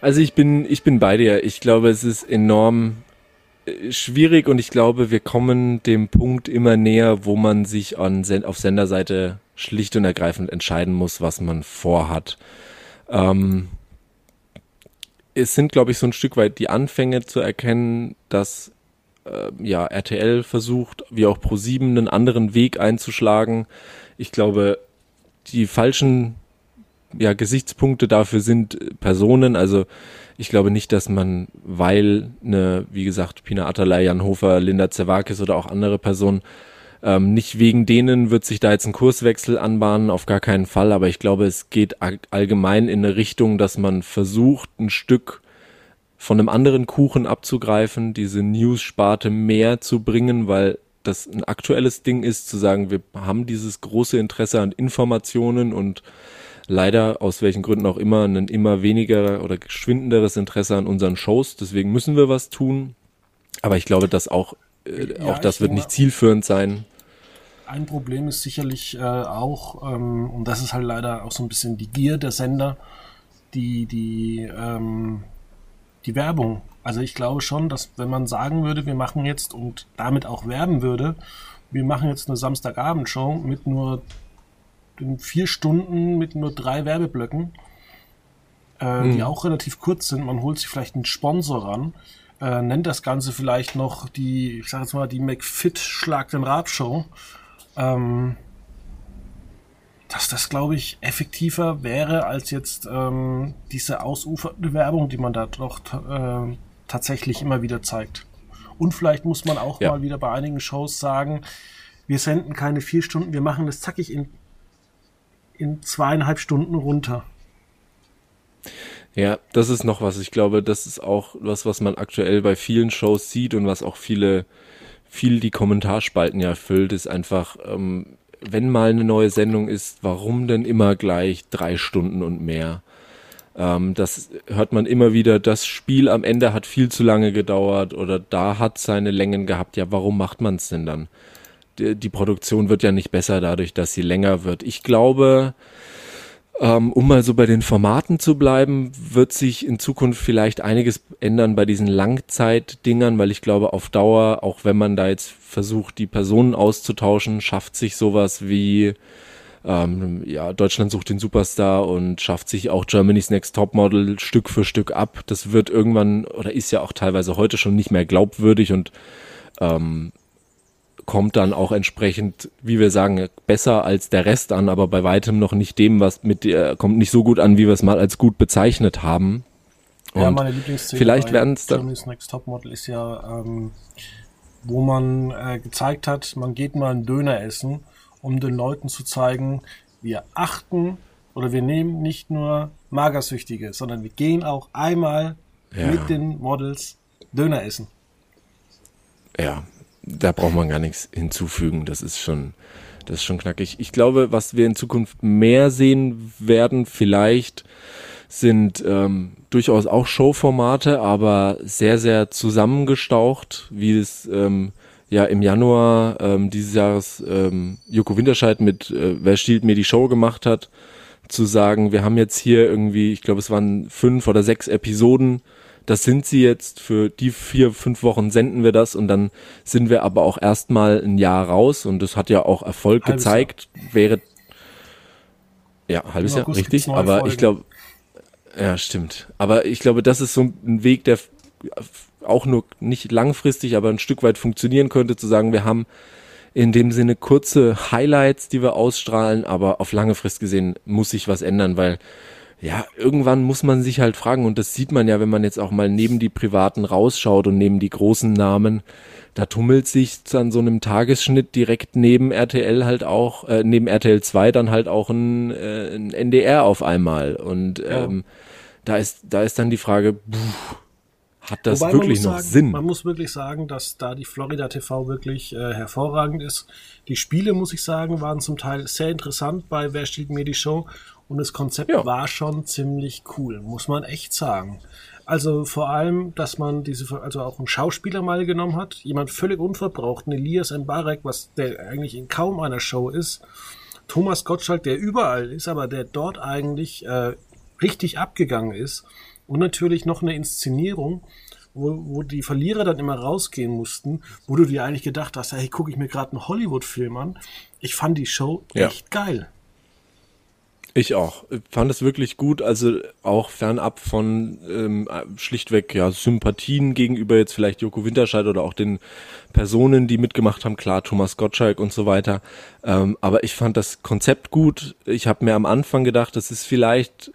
Also ich bin, ich bin bei dir. Ich glaube, es ist enorm äh, schwierig und ich glaube, wir kommen dem Punkt immer näher, wo man sich an, auf Senderseite schlicht und ergreifend entscheiden muss, was man vorhat. Ähm, es sind, glaube ich, so ein Stück weit die Anfänge zu erkennen, dass äh, ja RTL versucht, wie auch Pro7 einen anderen Weg einzuschlagen. Ich glaube, die falschen ja, Gesichtspunkte dafür sind Personen. Also ich glaube nicht, dass man, weil eine, wie gesagt, Pina Atalay, Jan Hofer, Linda Zerwakis oder auch andere Personen, ähm, nicht wegen denen wird sich da jetzt ein Kurswechsel anbahnen, auf gar keinen Fall. Aber ich glaube, es geht allgemein in eine Richtung, dass man versucht, ein Stück von einem anderen Kuchen abzugreifen, diese News-Sparte mehr zu bringen, weil das ein aktuelles Ding ist, zu sagen, wir haben dieses große Interesse an Informationen und leider aus welchen Gründen auch immer ein immer weniger oder geschwindenderes Interesse an unseren Shows. Deswegen müssen wir was tun. Aber ich glaube, dass auch, äh, ja, auch das wird nicht zielführend sein. Ein Problem ist sicherlich äh, auch, ähm, und das ist halt leider auch so ein bisschen die Gier der Sender, die, die, ähm, die Werbung. Also ich glaube schon, dass wenn man sagen würde, wir machen jetzt und damit auch werben würde, wir machen jetzt eine Samstagabendshow mit nur vier Stunden mit nur drei Werbeblöcken, äh, mhm. die auch relativ kurz sind. Man holt sich vielleicht einen Sponsor ran, äh, nennt das Ganze vielleicht noch die, ich sag jetzt mal, die McFit Schlag den Rad Show. Ähm, dass das, glaube ich, effektiver wäre als jetzt ähm, diese ausufernde Werbung, die man da doch äh, tatsächlich immer wieder zeigt. Und vielleicht muss man auch ja. mal wieder bei einigen Shows sagen, wir senden keine vier Stunden, wir machen das zackig in in zweieinhalb Stunden runter. Ja, das ist noch was. Ich glaube, das ist auch was, was man aktuell bei vielen Shows sieht und was auch viele, viel die Kommentarspalten ja erfüllt, ist einfach, ähm, wenn mal eine neue Sendung ist, warum denn immer gleich drei Stunden und mehr? Ähm, das hört man immer wieder. Das Spiel am Ende hat viel zu lange gedauert oder da hat seine Längen gehabt. Ja, warum macht man es denn dann? Die Produktion wird ja nicht besser dadurch, dass sie länger wird. Ich glaube, ähm, um mal so bei den Formaten zu bleiben, wird sich in Zukunft vielleicht einiges ändern bei diesen Langzeitdingern, weil ich glaube, auf Dauer, auch wenn man da jetzt versucht, die Personen auszutauschen, schafft sich sowas wie ähm, ja, Deutschland sucht den Superstar und schafft sich auch Germany's Next Topmodel Stück für Stück ab. Das wird irgendwann oder ist ja auch teilweise heute schon nicht mehr glaubwürdig und ähm, kommt dann auch entsprechend, wie wir sagen, besser als der Rest an, aber bei weitem noch nicht dem, was mit äh, kommt nicht so gut an, wie wir es mal als gut bezeichnet haben. Und ja, meine Lieblingsszene vielleicht werden es dann. Next Topmodel ist ja, ähm, wo man äh, gezeigt hat, man geht mal einen Döner essen, um den Leuten zu zeigen, wir achten oder wir nehmen nicht nur Magersüchtige, sondern wir gehen auch einmal ja. mit den Models Döner essen. Ja, da braucht man gar nichts hinzufügen. Das ist schon, das ist schon knackig. Ich glaube, was wir in Zukunft mehr sehen werden, vielleicht sind ähm, durchaus auch Showformate, aber sehr, sehr zusammengestaucht, wie es ähm, ja im Januar ähm, dieses Jahres ähm, Joko Winterscheid mit äh, Wer stiehlt mir die Show gemacht hat, zu sagen, wir haben jetzt hier irgendwie, ich glaube, es waren fünf oder sechs Episoden das sind sie jetzt, für die vier, fünf Wochen senden wir das und dann sind wir aber auch erstmal ein Jahr raus und das hat ja auch Erfolg halbes gezeigt. Jahr. Wäre ja, halbes Jahr, richtig, aber Folgen. ich glaube, ja, stimmt. Aber ich glaube, das ist so ein Weg, der auch nur nicht langfristig, aber ein Stück weit funktionieren könnte, zu sagen, wir haben in dem Sinne kurze Highlights, die wir ausstrahlen, aber auf lange Frist gesehen muss sich was ändern, weil ja, irgendwann muss man sich halt fragen, und das sieht man ja, wenn man jetzt auch mal neben die Privaten rausschaut und neben die großen Namen, da tummelt sich an so einem Tagesschnitt direkt neben RTL halt auch, äh, neben RTL 2 dann halt auch ein, äh, ein NDR auf einmal. Und ähm, ja. da ist, da ist dann die Frage, pff, hat das Wobei wirklich noch sagen, Sinn? Man muss wirklich sagen, dass da die Florida TV wirklich äh, hervorragend ist. Die Spiele, muss ich sagen, waren zum Teil sehr interessant bei Wer steht mir die Show und das Konzept ja. war schon ziemlich cool, muss man echt sagen. Also vor allem, dass man diese, also auch einen Schauspieler mal genommen hat, jemand völlig unverbrauchten, Elias Mbarek, was der eigentlich in kaum einer Show ist. Thomas Gottschalk, der überall ist, aber der dort eigentlich äh, richtig abgegangen ist. Und natürlich noch eine Inszenierung, wo, wo die Verlierer dann immer rausgehen mussten, wo du dir eigentlich gedacht hast, hey, gucke ich mir gerade einen Hollywood-Film an. Ich fand die Show ja. echt geil. Ich auch. Ich fand es wirklich gut, also auch fernab von ähm, schlichtweg ja Sympathien gegenüber jetzt vielleicht Joko Winterscheid oder auch den Personen, die mitgemacht haben, klar, Thomas Gottschalk und so weiter. Ähm, aber ich fand das Konzept gut. Ich habe mir am Anfang gedacht, das ist vielleicht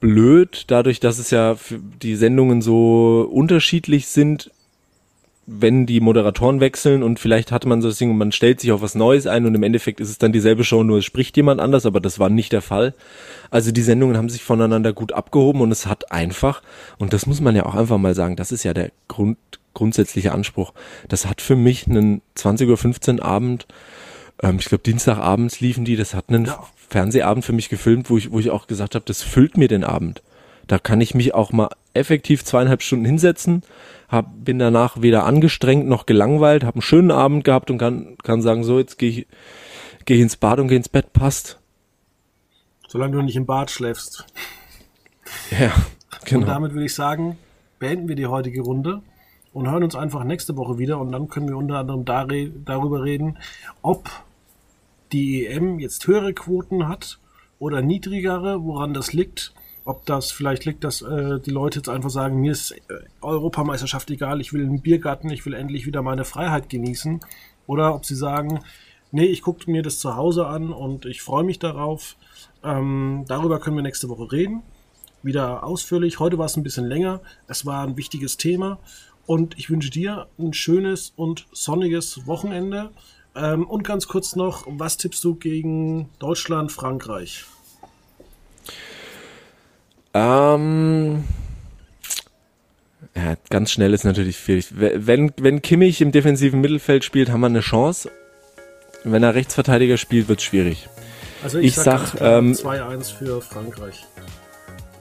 blöd, dadurch, dass es ja die Sendungen so unterschiedlich sind, wenn die Moderatoren wechseln und vielleicht hatte man so das Ding und man stellt sich auf was Neues ein und im Endeffekt ist es dann dieselbe Show, nur es spricht jemand anders, aber das war nicht der Fall. Also die Sendungen haben sich voneinander gut abgehoben und es hat einfach, und das muss man ja auch einfach mal sagen, das ist ja der Grund, grundsätzliche Anspruch, das hat für mich einen 20.15 Uhr Abend, ähm, ich glaube Dienstagabends liefen die, das hat einen ja. Fernsehabend für mich gefilmt, wo ich, wo ich auch gesagt habe, das füllt mir den Abend. Da kann ich mich auch mal effektiv zweieinhalb Stunden hinsetzen, hab, bin danach weder angestrengt noch gelangweilt, habe einen schönen Abend gehabt und kann, kann sagen, so, jetzt gehe ich, geh ins Bad und gehe ins Bett, passt. Solange du nicht im Bad schläfst. Ja, genau. Und damit würde ich sagen, beenden wir die heutige Runde und hören uns einfach nächste Woche wieder und dann können wir unter anderem darüber reden, ob die EM jetzt höhere Quoten hat oder niedrigere, woran das liegt ob das vielleicht liegt, dass äh, die Leute jetzt einfach sagen, mir ist äh, Europameisterschaft egal, ich will einen Biergarten, ich will endlich wieder meine Freiheit genießen. Oder ob sie sagen, nee, ich gucke mir das zu Hause an und ich freue mich darauf. Ähm, darüber können wir nächste Woche reden. Wieder ausführlich. Heute war es ein bisschen länger. Es war ein wichtiges Thema. Und ich wünsche dir ein schönes und sonniges Wochenende. Ähm, und ganz kurz noch, was tippst du gegen Deutschland, Frankreich? Ähm, ja, ganz schnell ist natürlich schwierig. Wenn, wenn Kimmich im defensiven Mittelfeld spielt, haben wir eine Chance. Wenn er Rechtsverteidiger spielt, wird es schwierig. Also ich, ich sag, sag ähm, 2-1 für Frankreich.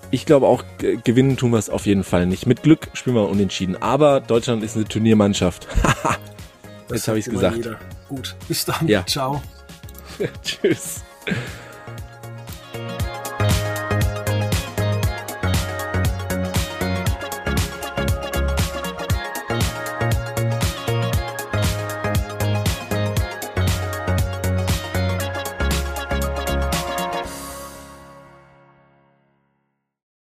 Ich glaube auch, gewinnen tun wir es auf jeden Fall nicht. Mit Glück spielen wir unentschieden. Aber Deutschland ist eine Turniermannschaft. Jetzt habe ich es gesagt. Jeder. Gut, bis dann. Ja. Ciao. Tschüss.